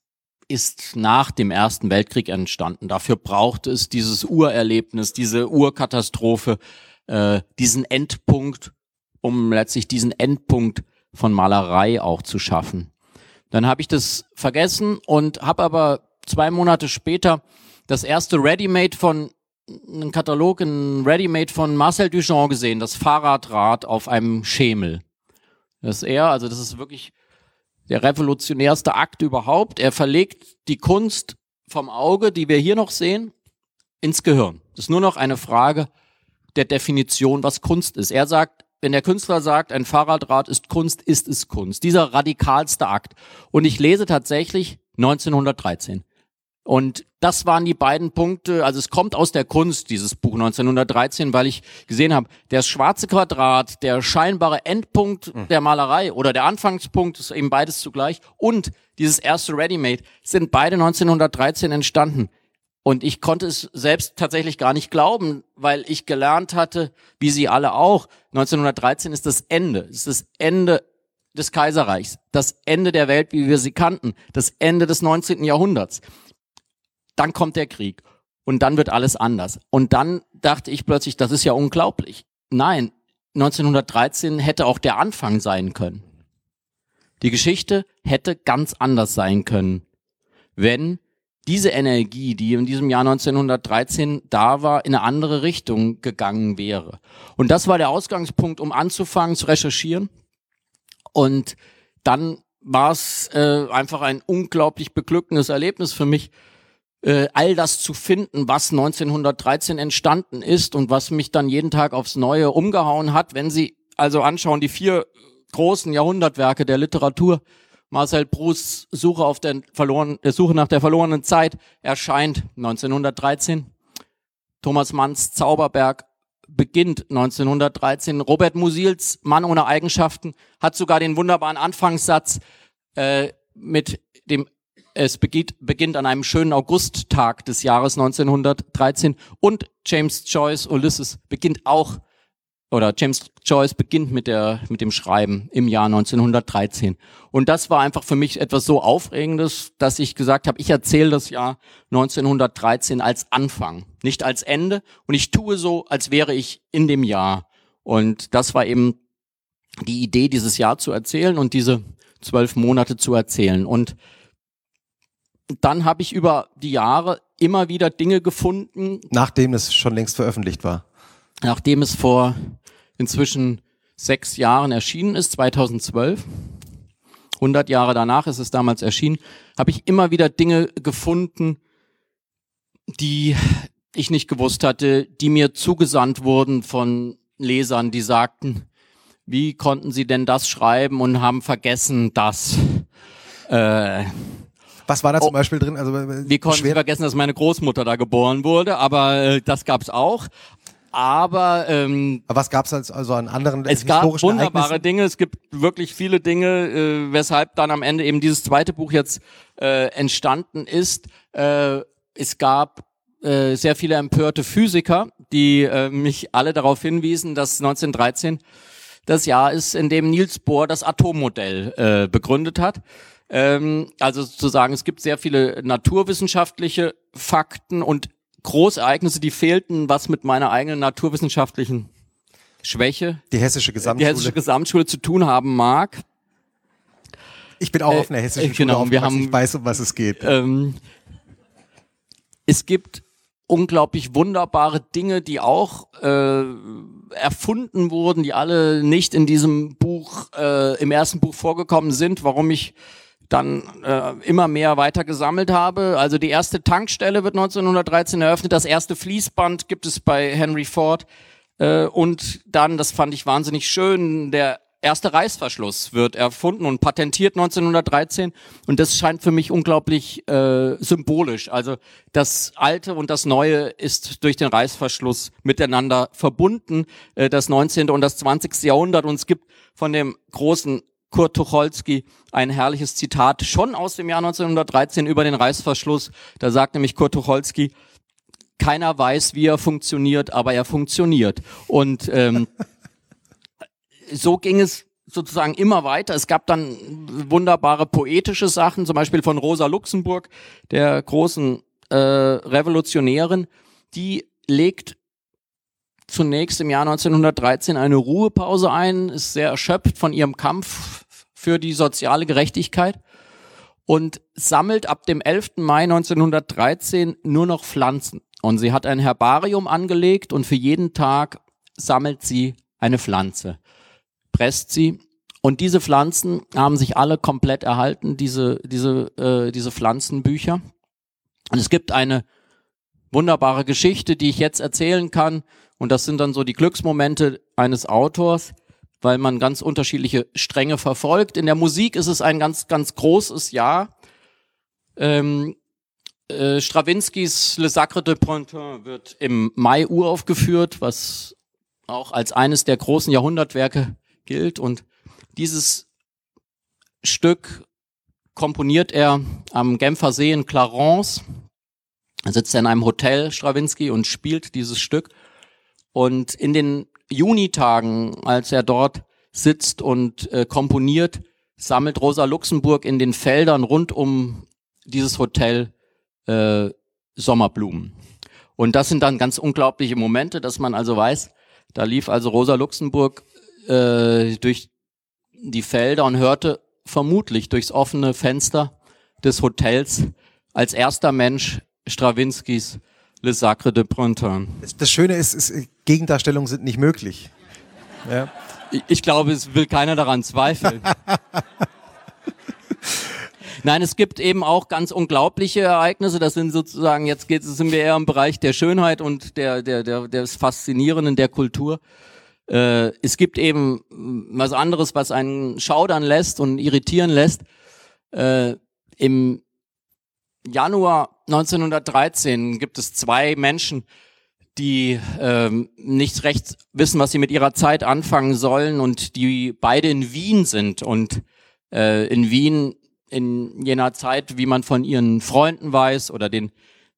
ist nach dem Ersten Weltkrieg entstanden. Dafür braucht es dieses Urerlebnis, diese Urkatastrophe, äh, diesen Endpunkt, um letztlich diesen Endpunkt von Malerei auch zu schaffen. Dann habe ich das vergessen und habe aber zwei Monate später das erste Ready-Made von einen Katalog, ein Ready-Made von Marcel Duchamp gesehen, das Fahrradrad auf einem Schemel. Das ist er, also das ist wirklich der revolutionärste Akt überhaupt. Er verlegt die Kunst vom Auge, die wir hier noch sehen, ins Gehirn. Das ist nur noch eine Frage der Definition, was Kunst ist. Er sagt, wenn der Künstler sagt, ein Fahrradrad ist Kunst, ist es Kunst. Dieser radikalste Akt. Und ich lese tatsächlich 1913. Und das waren die beiden Punkte. Also es kommt aus der Kunst, dieses Buch 1913, weil ich gesehen habe, der schwarze Quadrat, der scheinbare Endpunkt mhm. der Malerei oder der Anfangspunkt, ist eben beides zugleich, und dieses erste Ready-Made sind beide 1913 entstanden. Und ich konnte es selbst tatsächlich gar nicht glauben, weil ich gelernt hatte, wie Sie alle auch, 1913 ist das Ende. Es ist das Ende des Kaiserreichs, das Ende der Welt, wie wir sie kannten, das Ende des 19. Jahrhunderts. Dann kommt der Krieg und dann wird alles anders. Und dann dachte ich plötzlich, das ist ja unglaublich. Nein, 1913 hätte auch der Anfang sein können. Die Geschichte hätte ganz anders sein können, wenn diese Energie, die in diesem Jahr 1913 da war, in eine andere Richtung gegangen wäre. Und das war der Ausgangspunkt, um anzufangen zu recherchieren. Und dann war es äh, einfach ein unglaublich beglückendes Erlebnis für mich, äh, all das zu finden, was 1913 entstanden ist und was mich dann jeden Tag aufs Neue umgehauen hat. Wenn Sie also anschauen, die vier großen Jahrhundertwerke der Literatur, Marcel Proust Suche auf der verloren, äh, Suche nach der verlorenen Zeit erscheint 1913. Thomas Manns Zauberberg beginnt 1913. Robert Musils Mann ohne Eigenschaften hat sogar den wunderbaren Anfangssatz äh, mit dem es beginnt, beginnt an einem schönen Augusttag des Jahres 1913 und James Joyce Ulysses beginnt auch oder James Joyce beginnt mit der mit dem Schreiben im Jahr 1913 und das war einfach für mich etwas so aufregendes, dass ich gesagt habe, ich erzähle das Jahr 1913 als Anfang, nicht als Ende. Und ich tue so, als wäre ich in dem Jahr. Und das war eben die Idee, dieses Jahr zu erzählen und diese zwölf Monate zu erzählen. Und dann habe ich über die Jahre immer wieder Dinge gefunden. Nachdem es schon längst veröffentlicht war nachdem es vor inzwischen sechs Jahren erschienen ist, 2012, 100 Jahre danach ist es damals erschienen, habe ich immer wieder Dinge gefunden, die ich nicht gewusst hatte, die mir zugesandt wurden von Lesern, die sagten, wie konnten sie denn das schreiben und haben vergessen, dass äh, was war da zum oh, Beispiel drin? Also, wie konnten Sie vergessen, dass meine Großmutter da geboren wurde? Aber äh, das gab's auch. Aber ähm, was gab es also an anderen es gab wunderbare Dinge. Es gibt wirklich viele Dinge äh, weshalb dann am Ende eben dieses zweite Buch jetzt äh, entstanden ist. Äh, es gab äh, sehr viele empörte Physiker die äh, mich alle darauf hinwiesen dass 1913 das Jahr ist in dem Niels Bohr das Atommodell äh, begründet hat ähm, also sozusagen es gibt sehr viele naturwissenschaftliche Fakten und Großereignisse, die fehlten, was mit meiner eigenen naturwissenschaftlichen Schwäche, die hessische Gesamtschule, die hessische Gesamtschule zu tun haben mag. Ich bin auch äh, auf einer hessischen äh, genau, Schule wir haben, ich weiß, um was es geht. Ähm, es gibt unglaublich wunderbare Dinge, die auch äh, erfunden wurden, die alle nicht in diesem Buch, äh, im ersten Buch vorgekommen sind, warum ich dann äh, immer mehr weiter gesammelt habe. Also die erste Tankstelle wird 1913 eröffnet, das erste Fließband gibt es bei Henry Ford äh, und dann, das fand ich wahnsinnig schön, der erste Reißverschluss wird erfunden und patentiert 1913 und das scheint für mich unglaublich äh, symbolisch. Also das Alte und das Neue ist durch den Reißverschluss miteinander verbunden, äh, das 19. und das 20. Jahrhundert und es gibt von dem großen Kurt Tucholsky ein herrliches Zitat schon aus dem Jahr 1913 über den Reißverschluss. Da sagt nämlich Kurt Tucholsky, keiner weiß, wie er funktioniert, aber er funktioniert. Und ähm, so ging es sozusagen immer weiter. Es gab dann wunderbare poetische Sachen, zum Beispiel von Rosa Luxemburg, der großen äh, Revolutionärin, die legt zunächst im Jahr 1913 eine Ruhepause ein, ist sehr erschöpft von ihrem Kampf für die soziale Gerechtigkeit und sammelt ab dem 11. Mai 1913 nur noch Pflanzen. Und sie hat ein Herbarium angelegt und für jeden Tag sammelt sie eine Pflanze, presst sie. Und diese Pflanzen haben sich alle komplett erhalten, diese, diese, äh, diese Pflanzenbücher. Und es gibt eine wunderbare Geschichte, die ich jetzt erzählen kann. Und das sind dann so die Glücksmomente eines Autors, weil man ganz unterschiedliche Stränge verfolgt. In der Musik ist es ein ganz, ganz großes Jahr. Ähm, äh, Strawinskys Le Sacre de Printemps wird im Mai uraufgeführt, was auch als eines der großen Jahrhundertwerke gilt. Und dieses Stück komponiert er am Genfer See in Clarence. Er sitzt in einem Hotel, Strawinski, und spielt dieses Stück. Und in den Junitagen, als er dort sitzt und äh, komponiert, sammelt Rosa Luxemburg in den Feldern rund um dieses Hotel äh, Sommerblumen. Und das sind dann ganz unglaubliche Momente, dass man also weiß, da lief also Rosa Luxemburg äh, durch die Felder und hörte vermutlich durchs offene Fenster des Hotels als erster Mensch Strawinskys Le Sacre de Printemps. Das Schöne ist, ist Gegendarstellungen sind nicht möglich. Ja. Ich, glaube, es will keiner daran zweifeln. Nein, es gibt eben auch ganz unglaubliche Ereignisse. Das sind sozusagen, jetzt geht, sind wir eher im Bereich der Schönheit und der, der, der, des Faszinierenden der Kultur. Äh, es gibt eben was anderes, was einen schaudern lässt und irritieren lässt. Äh, Im Januar 1913 gibt es zwei Menschen, die ähm, nicht recht wissen, was sie mit ihrer Zeit anfangen sollen und die beide in Wien sind und äh, in Wien in jener Zeit, wie man von ihren Freunden weiß oder den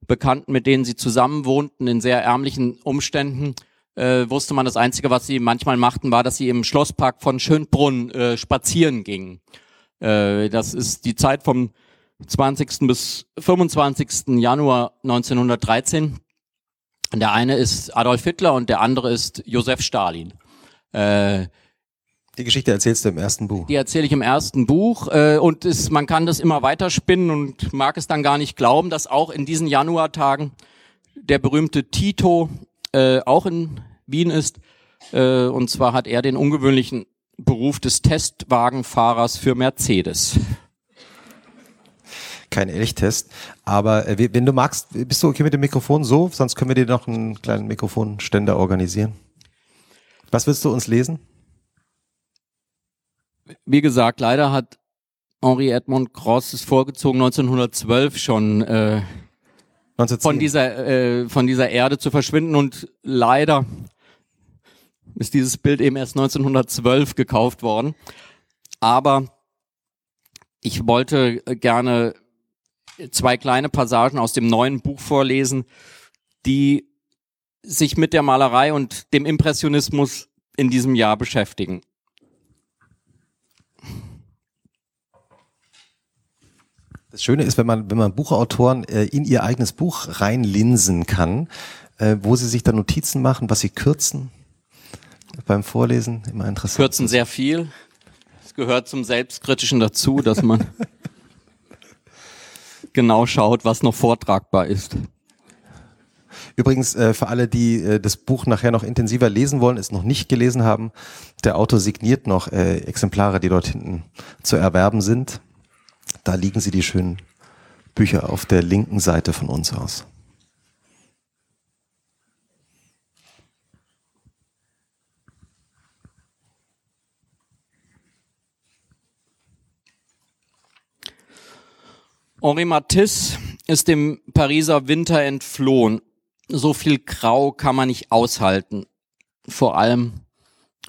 Bekannten, mit denen sie zusammen wohnten, in sehr ärmlichen Umständen, äh, wusste man, das Einzige, was sie manchmal machten, war, dass sie im Schlosspark von Schönbrunn äh, spazieren gingen. Äh, das ist die Zeit vom 20. bis 25. Januar 1913. Der eine ist Adolf Hitler und der andere ist Josef Stalin. Äh, die Geschichte erzählst du im ersten Buch. Die erzähle ich im ersten Buch äh, und es, man kann das immer weiterspinnen und mag es dann gar nicht glauben, dass auch in diesen Januartagen der berühmte Tito äh, auch in Wien ist. Äh, und zwar hat er den ungewöhnlichen Beruf des Testwagenfahrers für Mercedes. Kein Elchtest, aber äh, wenn du magst, bist du okay mit dem Mikrofon so? Sonst können wir dir noch einen kleinen Mikrofonständer organisieren. Was willst du uns lesen? wie gesagt, leider hat Henri Edmond Cross es vorgezogen, 1912 schon äh, von dieser äh, von dieser Erde zu verschwinden und leider ist dieses Bild eben erst 1912 gekauft worden. Aber ich wollte gerne zwei kleine Passagen aus dem neuen Buch vorlesen, die sich mit der Malerei und dem Impressionismus in diesem Jahr beschäftigen. Das Schöne ist, wenn man, wenn man Buchautoren äh, in ihr eigenes Buch reinlinsen kann, äh, wo sie sich dann Notizen machen, was sie kürzen beim Vorlesen, immer interessant. Kürzen sehr viel. Es gehört zum Selbstkritischen dazu, dass man genau schaut, was noch vortragbar ist. Übrigens, äh, für alle, die äh, das Buch nachher noch intensiver lesen wollen, es noch nicht gelesen haben, der Autor signiert noch äh, Exemplare, die dort hinten zu erwerben sind. Da liegen sie, die schönen Bücher, auf der linken Seite von uns aus. Henri Matisse ist dem Pariser Winter entflohen. So viel Grau kann man nicht aushalten. Vor allem,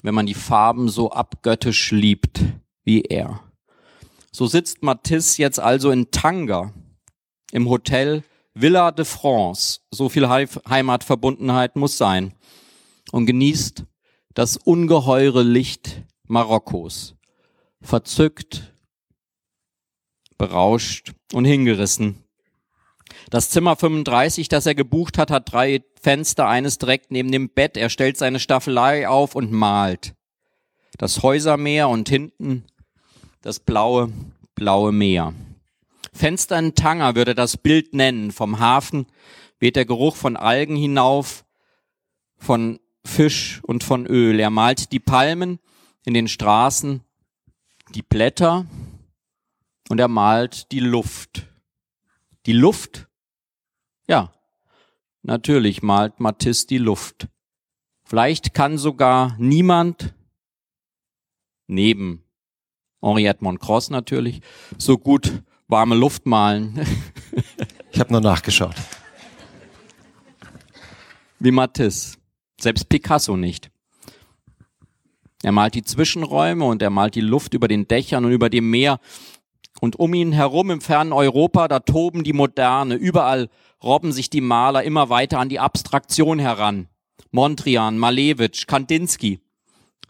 wenn man die Farben so abgöttisch liebt wie er. So sitzt Matisse jetzt also in Tanga im Hotel Villa de France. So viel Heimatverbundenheit muss sein. Und genießt das ungeheure Licht Marokkos. Verzückt, berauscht und hingerissen. Das Zimmer 35, das er gebucht hat, hat drei Fenster, eines direkt neben dem Bett. Er stellt seine Staffelei auf und malt. Das Häusermeer und hinten das blaue, blaue Meer. Fenster in Tanger würde das Bild nennen, vom Hafen weht der Geruch von Algen hinauf, von Fisch und von Öl. Er malt die Palmen in den Straßen, die Blätter und er malt die Luft. Die Luft? Ja, natürlich malt Matisse die Luft. Vielleicht kann sogar niemand neben Henriette Moncross natürlich so gut warme Luft malen. ich habe nur nachgeschaut. Wie Matisse. Selbst Picasso nicht. Er malt die Zwischenräume und er malt die Luft über den Dächern und über dem Meer. Und um ihn herum im fernen Europa, da toben die Moderne. Überall robben sich die Maler immer weiter an die Abstraktion heran. Mondrian, Malevich, Kandinsky.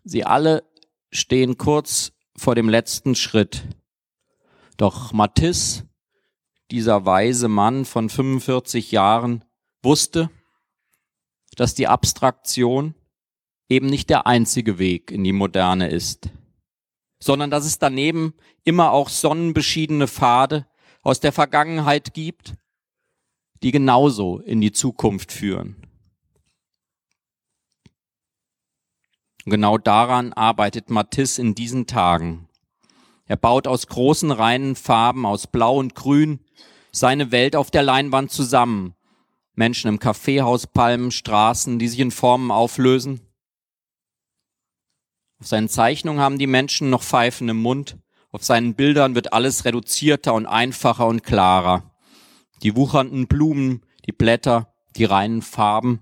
Sie alle stehen kurz vor dem letzten Schritt. Doch Matisse, dieser weise Mann von 45 Jahren, wusste, dass die Abstraktion eben nicht der einzige Weg in die Moderne ist, sondern dass es daneben immer auch sonnenbeschiedene Pfade aus der Vergangenheit gibt, die genauso in die Zukunft führen. genau daran arbeitet Matisse in diesen Tagen. Er baut aus großen reinen Farben, aus Blau und Grün, seine Welt auf der Leinwand zusammen, Menschen im Kaffeehaus, Palmen, Straßen, die sich in Formen auflösen. Auf seinen Zeichnungen haben die Menschen noch Pfeifen im Mund. Auf seinen Bildern wird alles reduzierter und einfacher und klarer. Die wuchernden Blumen, die Blätter, die reinen Farben,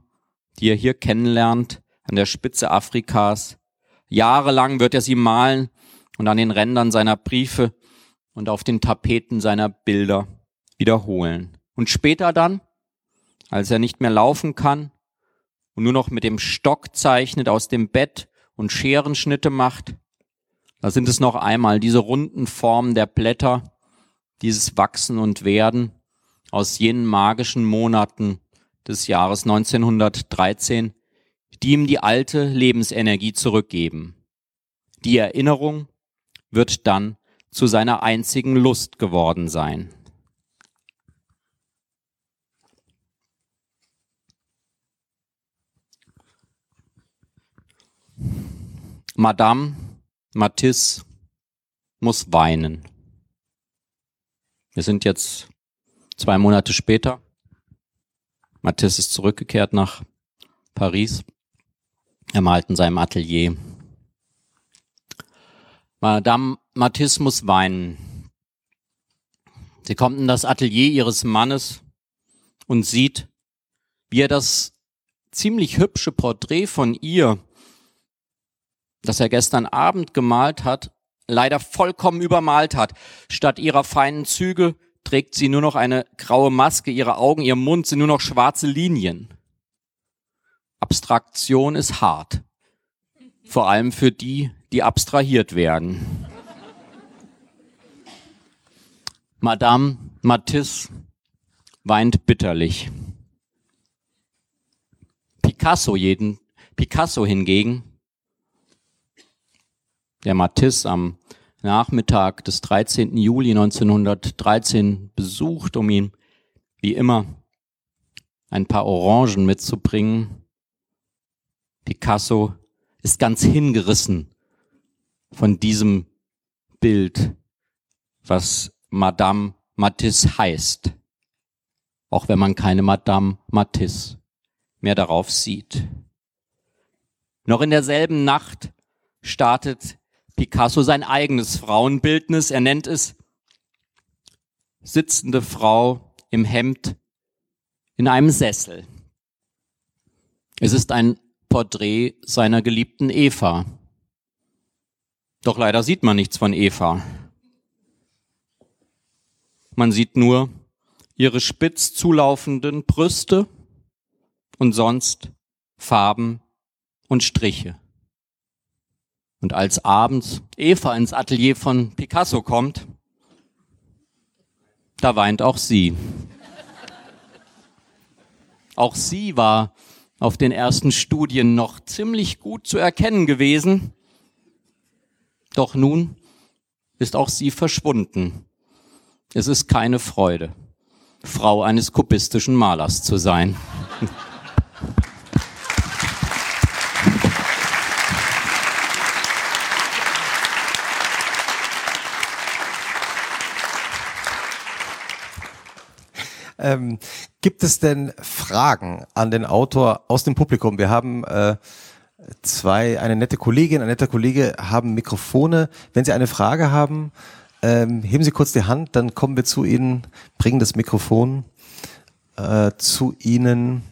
die er hier kennenlernt, an der Spitze Afrikas. Jahrelang wird er sie malen und an den Rändern seiner Briefe und auf den Tapeten seiner Bilder wiederholen. Und später dann, als er nicht mehr laufen kann und nur noch mit dem Stock zeichnet aus dem Bett und Scherenschnitte macht, da sind es noch einmal diese runden Formen der Blätter, dieses Wachsen und Werden aus jenen magischen Monaten des Jahres 1913, die ihm die alte Lebensenergie zurückgeben. Die Erinnerung wird dann zu seiner einzigen Lust geworden sein. Madame Matisse muss weinen. Wir sind jetzt zwei Monate später. Matisse ist zurückgekehrt nach Paris. Er malt in seinem Atelier. Madame Matisse muss weinen. Sie kommt in das Atelier ihres Mannes und sieht, wie er das ziemlich hübsche Porträt von ihr das er gestern Abend gemalt hat, leider vollkommen übermalt hat. Statt ihrer feinen Züge trägt sie nur noch eine graue Maske, ihre Augen, ihr Mund sind nur noch schwarze Linien. Abstraktion ist hart. Vor allem für die, die abstrahiert werden. Madame Matisse weint bitterlich. Picasso jeden, Picasso hingegen der Matisse am Nachmittag des 13. Juli 1913 besucht, um ihm wie immer ein paar Orangen mitzubringen. Picasso ist ganz hingerissen von diesem Bild, was Madame Matisse heißt, auch wenn man keine Madame Matisse mehr darauf sieht. Noch in derselben Nacht startet Picasso sein eigenes Frauenbildnis. Er nennt es sitzende Frau im Hemd in einem Sessel. Es ist ein Porträt seiner geliebten Eva. Doch leider sieht man nichts von Eva. Man sieht nur ihre spitz zulaufenden Brüste und sonst Farben und Striche. Und als abends Eva ins Atelier von Picasso kommt, da weint auch sie. Auch sie war auf den ersten Studien noch ziemlich gut zu erkennen gewesen. Doch nun ist auch sie verschwunden. Es ist keine Freude. Frau eines kubistischen Malers zu sein. Ähm, gibt es denn Fragen an den Autor aus dem Publikum? Wir haben äh, zwei, eine nette Kollegin, ein netter Kollege haben Mikrofone. Wenn Sie eine Frage haben, ähm, heben Sie kurz die Hand, dann kommen wir zu Ihnen, bringen das Mikrofon äh, zu Ihnen.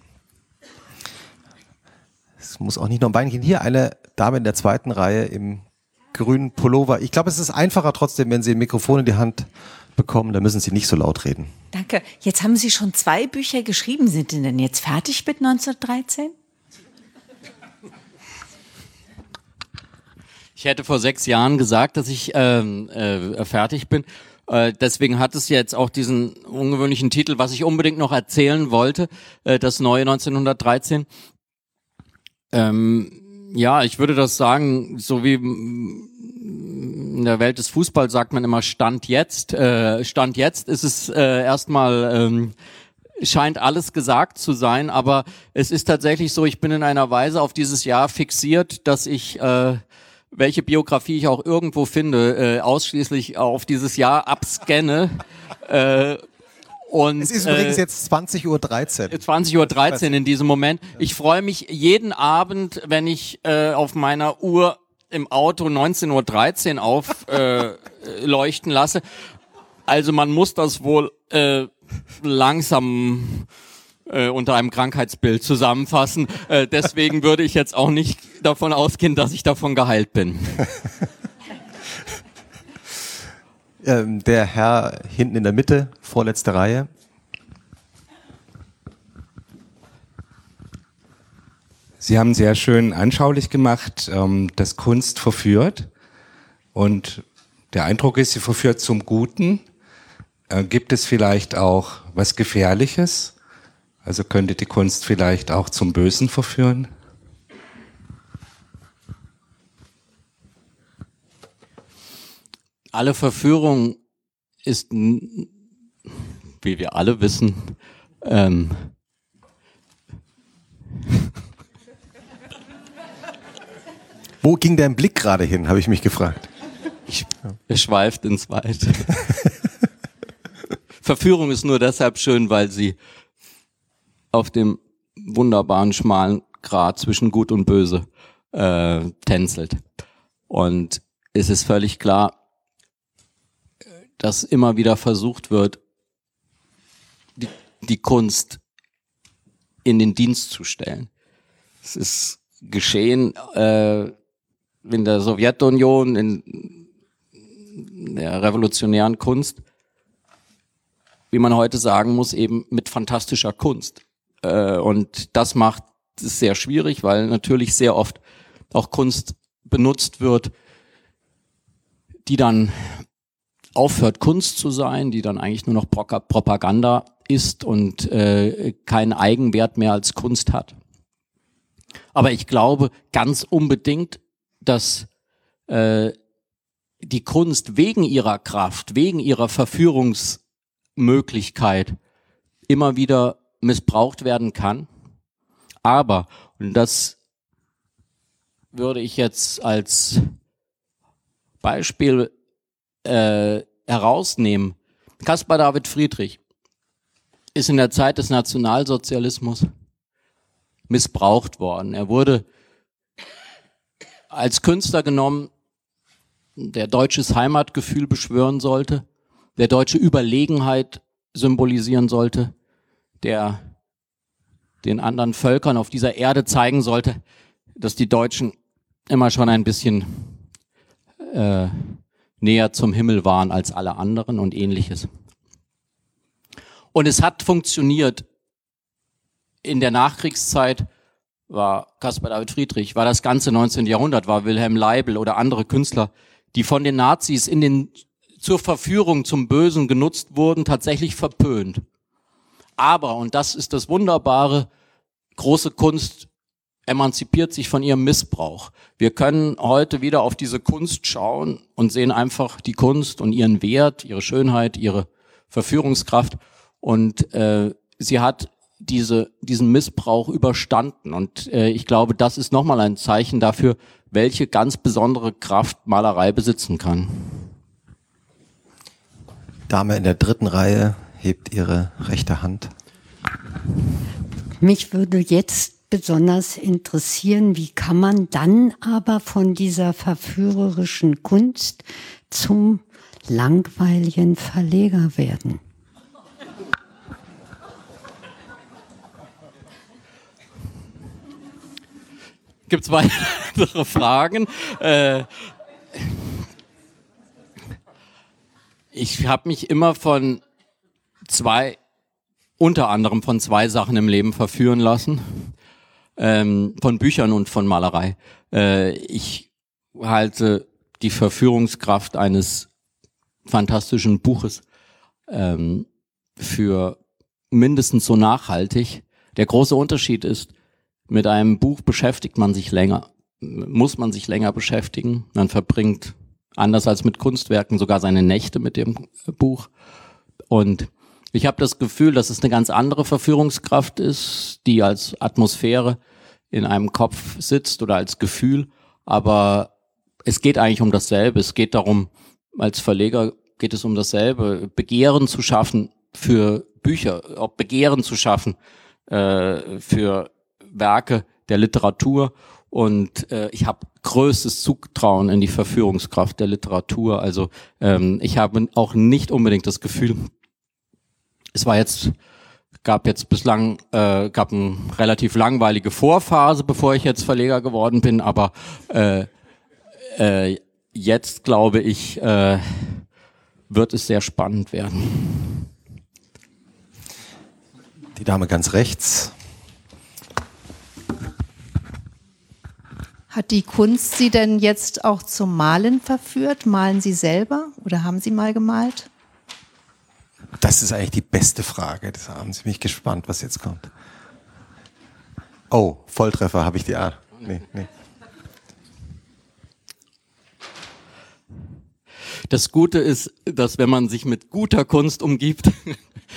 Es muss auch nicht nur um Bein gehen. Hier eine Dame in der zweiten Reihe im grünen Pullover. Ich glaube, es ist einfacher trotzdem, wenn Sie ein Mikrofon in die Hand bekommen, da müssen Sie nicht so laut reden. Danke. Jetzt haben Sie schon zwei Bücher geschrieben. Sind Sie denn jetzt fertig mit 1913? Ich hätte vor sechs Jahren gesagt, dass ich ähm, äh, fertig bin. Äh, deswegen hat es jetzt auch diesen ungewöhnlichen Titel, was ich unbedingt noch erzählen wollte, äh, das neue 1913. Ähm, ja, ich würde das sagen, so wie in der Welt des Fußballs sagt man immer Stand jetzt. Äh, Stand jetzt ist es äh, erstmal ähm, scheint alles gesagt zu sein, aber es ist tatsächlich so, ich bin in einer Weise auf dieses Jahr fixiert, dass ich äh, welche Biografie ich auch irgendwo finde, äh, ausschließlich auf dieses Jahr abscanne. äh, und, es ist übrigens äh, jetzt 20.13 Uhr. 20.13 Uhr 13 in diesem Moment. Ich freue mich jeden Abend, wenn ich äh, auf meiner Uhr im Auto 19.13 Uhr aufleuchten äh, lasse. Also man muss das wohl äh, langsam äh, unter einem Krankheitsbild zusammenfassen. Äh, deswegen würde ich jetzt auch nicht davon ausgehen, dass ich davon geheilt bin. ähm, der Herr hinten in der Mitte, vorletzte Reihe. Sie haben sehr schön anschaulich gemacht, ähm, dass Kunst verführt. Und der Eindruck ist, sie verführt zum Guten. Äh, gibt es vielleicht auch was Gefährliches? Also könnte die Kunst vielleicht auch zum Bösen verführen? Alle Verführung ist, wie wir alle wissen, ähm, Wo ging dein Blick gerade hin, habe ich mich gefragt. Ich, er schweift ins Weite. Verführung ist nur deshalb schön, weil sie auf dem wunderbaren schmalen Grat zwischen Gut und Böse äh, tänzelt. Und es ist völlig klar, dass immer wieder versucht wird, die, die Kunst in den Dienst zu stellen. Es ist geschehen äh, in der Sowjetunion, in der revolutionären Kunst, wie man heute sagen muss, eben mit fantastischer Kunst. Äh, und das macht es sehr schwierig, weil natürlich sehr oft auch Kunst benutzt wird, die dann aufhört Kunst zu sein, die dann eigentlich nur noch Propaganda ist und äh, keinen Eigenwert mehr als Kunst hat. Aber ich glaube ganz unbedingt, dass äh, die Kunst wegen ihrer Kraft, wegen ihrer Verführungsmöglichkeit immer wieder missbraucht werden kann. Aber, und das würde ich jetzt als Beispiel äh, herausnehmen, Caspar David Friedrich ist in der Zeit des Nationalsozialismus missbraucht worden. Er wurde als Künstler genommen, der deutsches Heimatgefühl beschwören sollte, der deutsche Überlegenheit symbolisieren sollte, der den anderen Völkern auf dieser Erde zeigen sollte, dass die Deutschen immer schon ein bisschen äh, näher zum Himmel waren als alle anderen und ähnliches. Und es hat funktioniert. In der Nachkriegszeit war Caspar David Friedrich, war das ganze 19. Jahrhundert, war Wilhelm Leibel oder andere Künstler, die von den Nazis in den, zur Verführung zum Bösen genutzt wurden, tatsächlich verpönt. Aber, und das ist das Wunderbare, große Kunst emanzipiert sich von ihrem Missbrauch. Wir können heute wieder auf diese Kunst schauen und sehen einfach die Kunst und ihren Wert, ihre Schönheit, ihre Verführungskraft Und äh, sie hat diese, diesen Missbrauch überstanden. Und äh, ich glaube, das ist nochmal ein Zeichen dafür, welche ganz besondere Kraft Malerei besitzen kann. Dame in der dritten Reihe hebt ihre rechte Hand. Mich würde jetzt besonders interessieren, wie kann man dann aber von dieser verführerischen Kunst zum langweiligen Verleger werden? Gibt es weitere Fragen? Äh, ich habe mich immer von zwei, unter anderem von zwei Sachen im Leben verführen lassen. Ähm, von Büchern und von Malerei. Äh, ich halte die Verführungskraft eines fantastischen Buches ähm, für mindestens so nachhaltig. Der große Unterschied ist, mit einem Buch beschäftigt man sich länger, muss man sich länger beschäftigen. Man verbringt anders als mit Kunstwerken sogar seine Nächte mit dem Buch. Und ich habe das Gefühl, dass es eine ganz andere Verführungskraft ist, die als Atmosphäre in einem Kopf sitzt oder als Gefühl. Aber es geht eigentlich um dasselbe. Es geht darum, als Verleger geht es um dasselbe, Begehren zu schaffen für Bücher, auch Begehren zu schaffen äh, für Werke der Literatur und äh, ich habe größtes Zutrauen in die Verführungskraft der Literatur. Also ähm, ich habe auch nicht unbedingt das Gefühl, es war jetzt gab jetzt bislang äh, gab eine relativ langweilige Vorphase, bevor ich jetzt Verleger geworden bin, aber äh, äh, jetzt glaube ich äh, wird es sehr spannend werden. Die Dame ganz rechts. Hat die Kunst Sie denn jetzt auch zum Malen verführt? Malen Sie selber oder haben Sie mal gemalt? Das ist eigentlich die beste Frage des Abends. Bin ich gespannt, was jetzt kommt. Oh, Volltreffer habe ich die Art. Nee, nee. Das Gute ist, dass wenn man sich mit guter Kunst umgibt,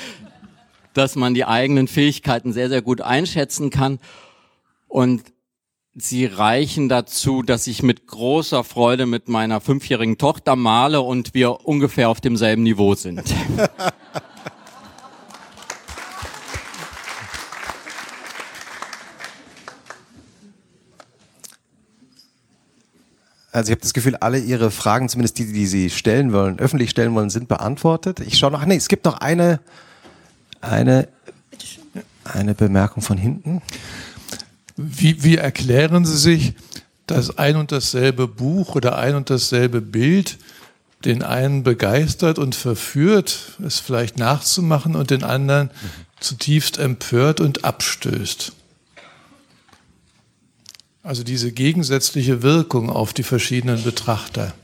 dass man die eigenen Fähigkeiten sehr, sehr gut einschätzen kann. Und Sie reichen dazu, dass ich mit großer Freude mit meiner fünfjährigen Tochter male und wir ungefähr auf demselben Niveau sind. Also ich habe das Gefühl, alle Ihre Fragen, zumindest die, die Sie stellen wollen, öffentlich stellen wollen, sind beantwortet. Ich schaue noch, nee, es gibt noch eine, eine, eine Bemerkung von hinten. Wie, wie erklären Sie sich, dass ein und dasselbe Buch oder ein und dasselbe Bild den einen begeistert und verführt, es vielleicht nachzumachen und den anderen zutiefst empört und abstößt? Also diese gegensätzliche Wirkung auf die verschiedenen Betrachter.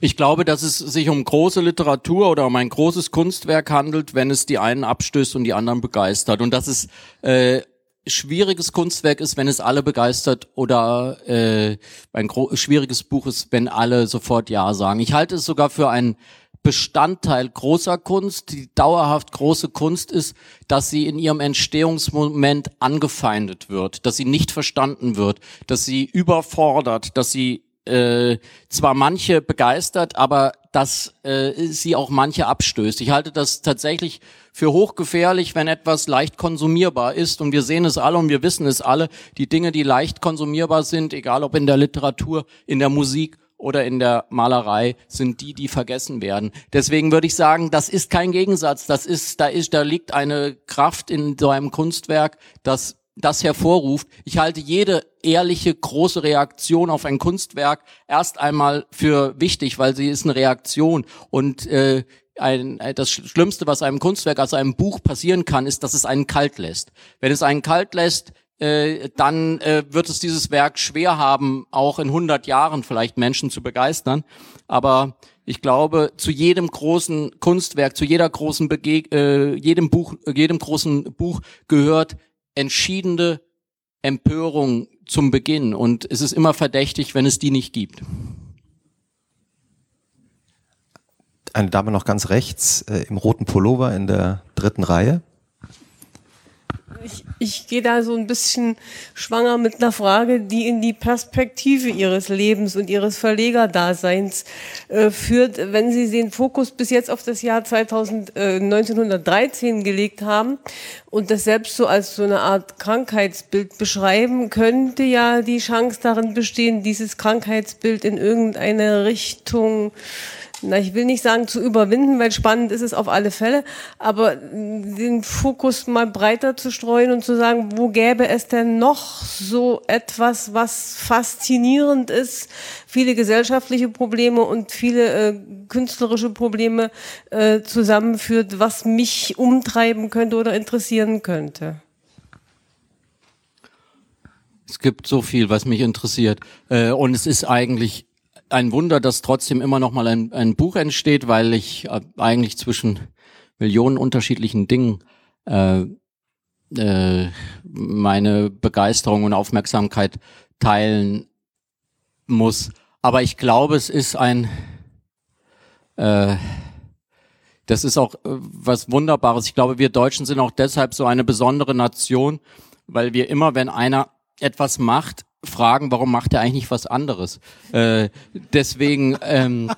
Ich glaube, dass es sich um große Literatur oder um ein großes Kunstwerk handelt, wenn es die einen abstößt und die anderen begeistert. Und dass es äh, schwieriges Kunstwerk ist, wenn es alle begeistert oder äh, ein schwieriges Buch ist, wenn alle sofort Ja sagen. Ich halte es sogar für einen Bestandteil großer Kunst, die dauerhaft große Kunst ist, dass sie in ihrem Entstehungsmoment angefeindet wird, dass sie nicht verstanden wird, dass sie überfordert, dass sie äh, zwar manche begeistert, aber dass äh, sie auch manche abstößt. Ich halte das tatsächlich für hochgefährlich, wenn etwas leicht konsumierbar ist. Und wir sehen es alle und wir wissen es alle. Die Dinge, die leicht konsumierbar sind, egal ob in der Literatur, in der Musik oder in der Malerei, sind die, die vergessen werden. Deswegen würde ich sagen, das ist kein Gegensatz. Das ist, da ist, da liegt eine Kraft in so einem Kunstwerk, das das hervorruft. Ich halte jede ehrliche, große Reaktion auf ein Kunstwerk erst einmal für wichtig, weil sie ist eine Reaktion. Und äh, ein, das Schlimmste, was einem Kunstwerk, also einem Buch passieren kann, ist, dass es einen kalt lässt. Wenn es einen kalt lässt, äh, dann äh, wird es dieses Werk schwer haben, auch in 100 Jahren vielleicht Menschen zu begeistern. Aber ich glaube, zu jedem großen Kunstwerk, zu jeder großen Begeg äh, jedem Buch, jedem großen Buch gehört entschiedene Empörung zum Beginn und es ist immer verdächtig, wenn es die nicht gibt. eine Dame noch ganz rechts äh, im roten Pullover in der dritten Reihe. Ich, ich gehe da so ein bisschen schwanger mit einer Frage, die in die Perspektive Ihres Lebens und Ihres Verlegerdaseins äh, führt. Wenn Sie den Fokus bis jetzt auf das Jahr 2000, äh, 1913 gelegt haben und das selbst so als so eine Art Krankheitsbild beschreiben, könnte ja die Chance darin bestehen, dieses Krankheitsbild in irgendeine Richtung na, ich will nicht sagen zu überwinden, weil spannend ist es auf alle Fälle, aber den Fokus mal breiter zu streuen und zu sagen, wo gäbe es denn noch so etwas, was faszinierend ist, viele gesellschaftliche Probleme und viele äh, künstlerische Probleme äh, zusammenführt, was mich umtreiben könnte oder interessieren könnte. Es gibt so viel, was mich interessiert. Äh, und es ist eigentlich ein Wunder, dass trotzdem immer noch mal ein, ein Buch entsteht, weil ich äh, eigentlich zwischen Millionen unterschiedlichen Dingen äh, äh, meine Begeisterung und Aufmerksamkeit teilen muss. Aber ich glaube, es ist ein, äh, das ist auch äh, was Wunderbares. Ich glaube, wir Deutschen sind auch deshalb so eine besondere Nation, weil wir immer, wenn einer etwas macht, fragen, warum macht er eigentlich nicht was anderes? Äh, deswegen, ähm,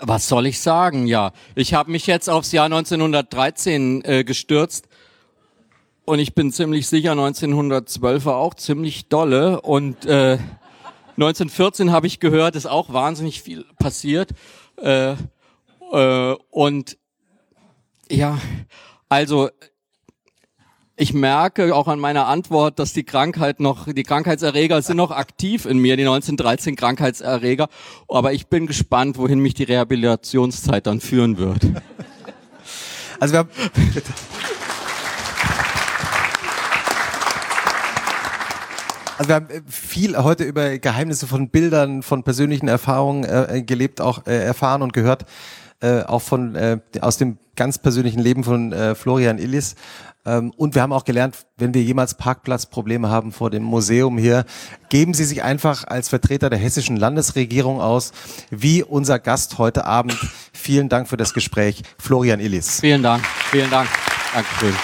was soll ich sagen? Ja, ich habe mich jetzt aufs Jahr 1913 äh, gestürzt und ich bin ziemlich sicher 1912 war auch ziemlich dolle und äh, 1914 habe ich gehört, ist auch wahnsinnig viel passiert äh, äh, und ja, also ich merke auch an meiner Antwort, dass die Krankheit noch, die Krankheitserreger sind noch aktiv in mir, die 1913 Krankheitserreger. Aber ich bin gespannt, wohin mich die Rehabilitationszeit dann führen wird. Also wir haben Also wir haben viel heute über Geheimnisse von Bildern, von persönlichen Erfahrungen äh, gelebt, auch äh, erfahren und gehört, äh, auch von äh, aus dem ganz persönlichen Leben von äh, Florian Illis. Ähm, und wir haben auch gelernt, wenn wir jemals Parkplatzprobleme haben vor dem Museum hier, geben Sie sich einfach als Vertreter der hessischen Landesregierung aus, wie unser Gast heute Abend. Vielen Dank für das Gespräch, Florian Illis. Vielen Dank, vielen Dank. Dankeschön.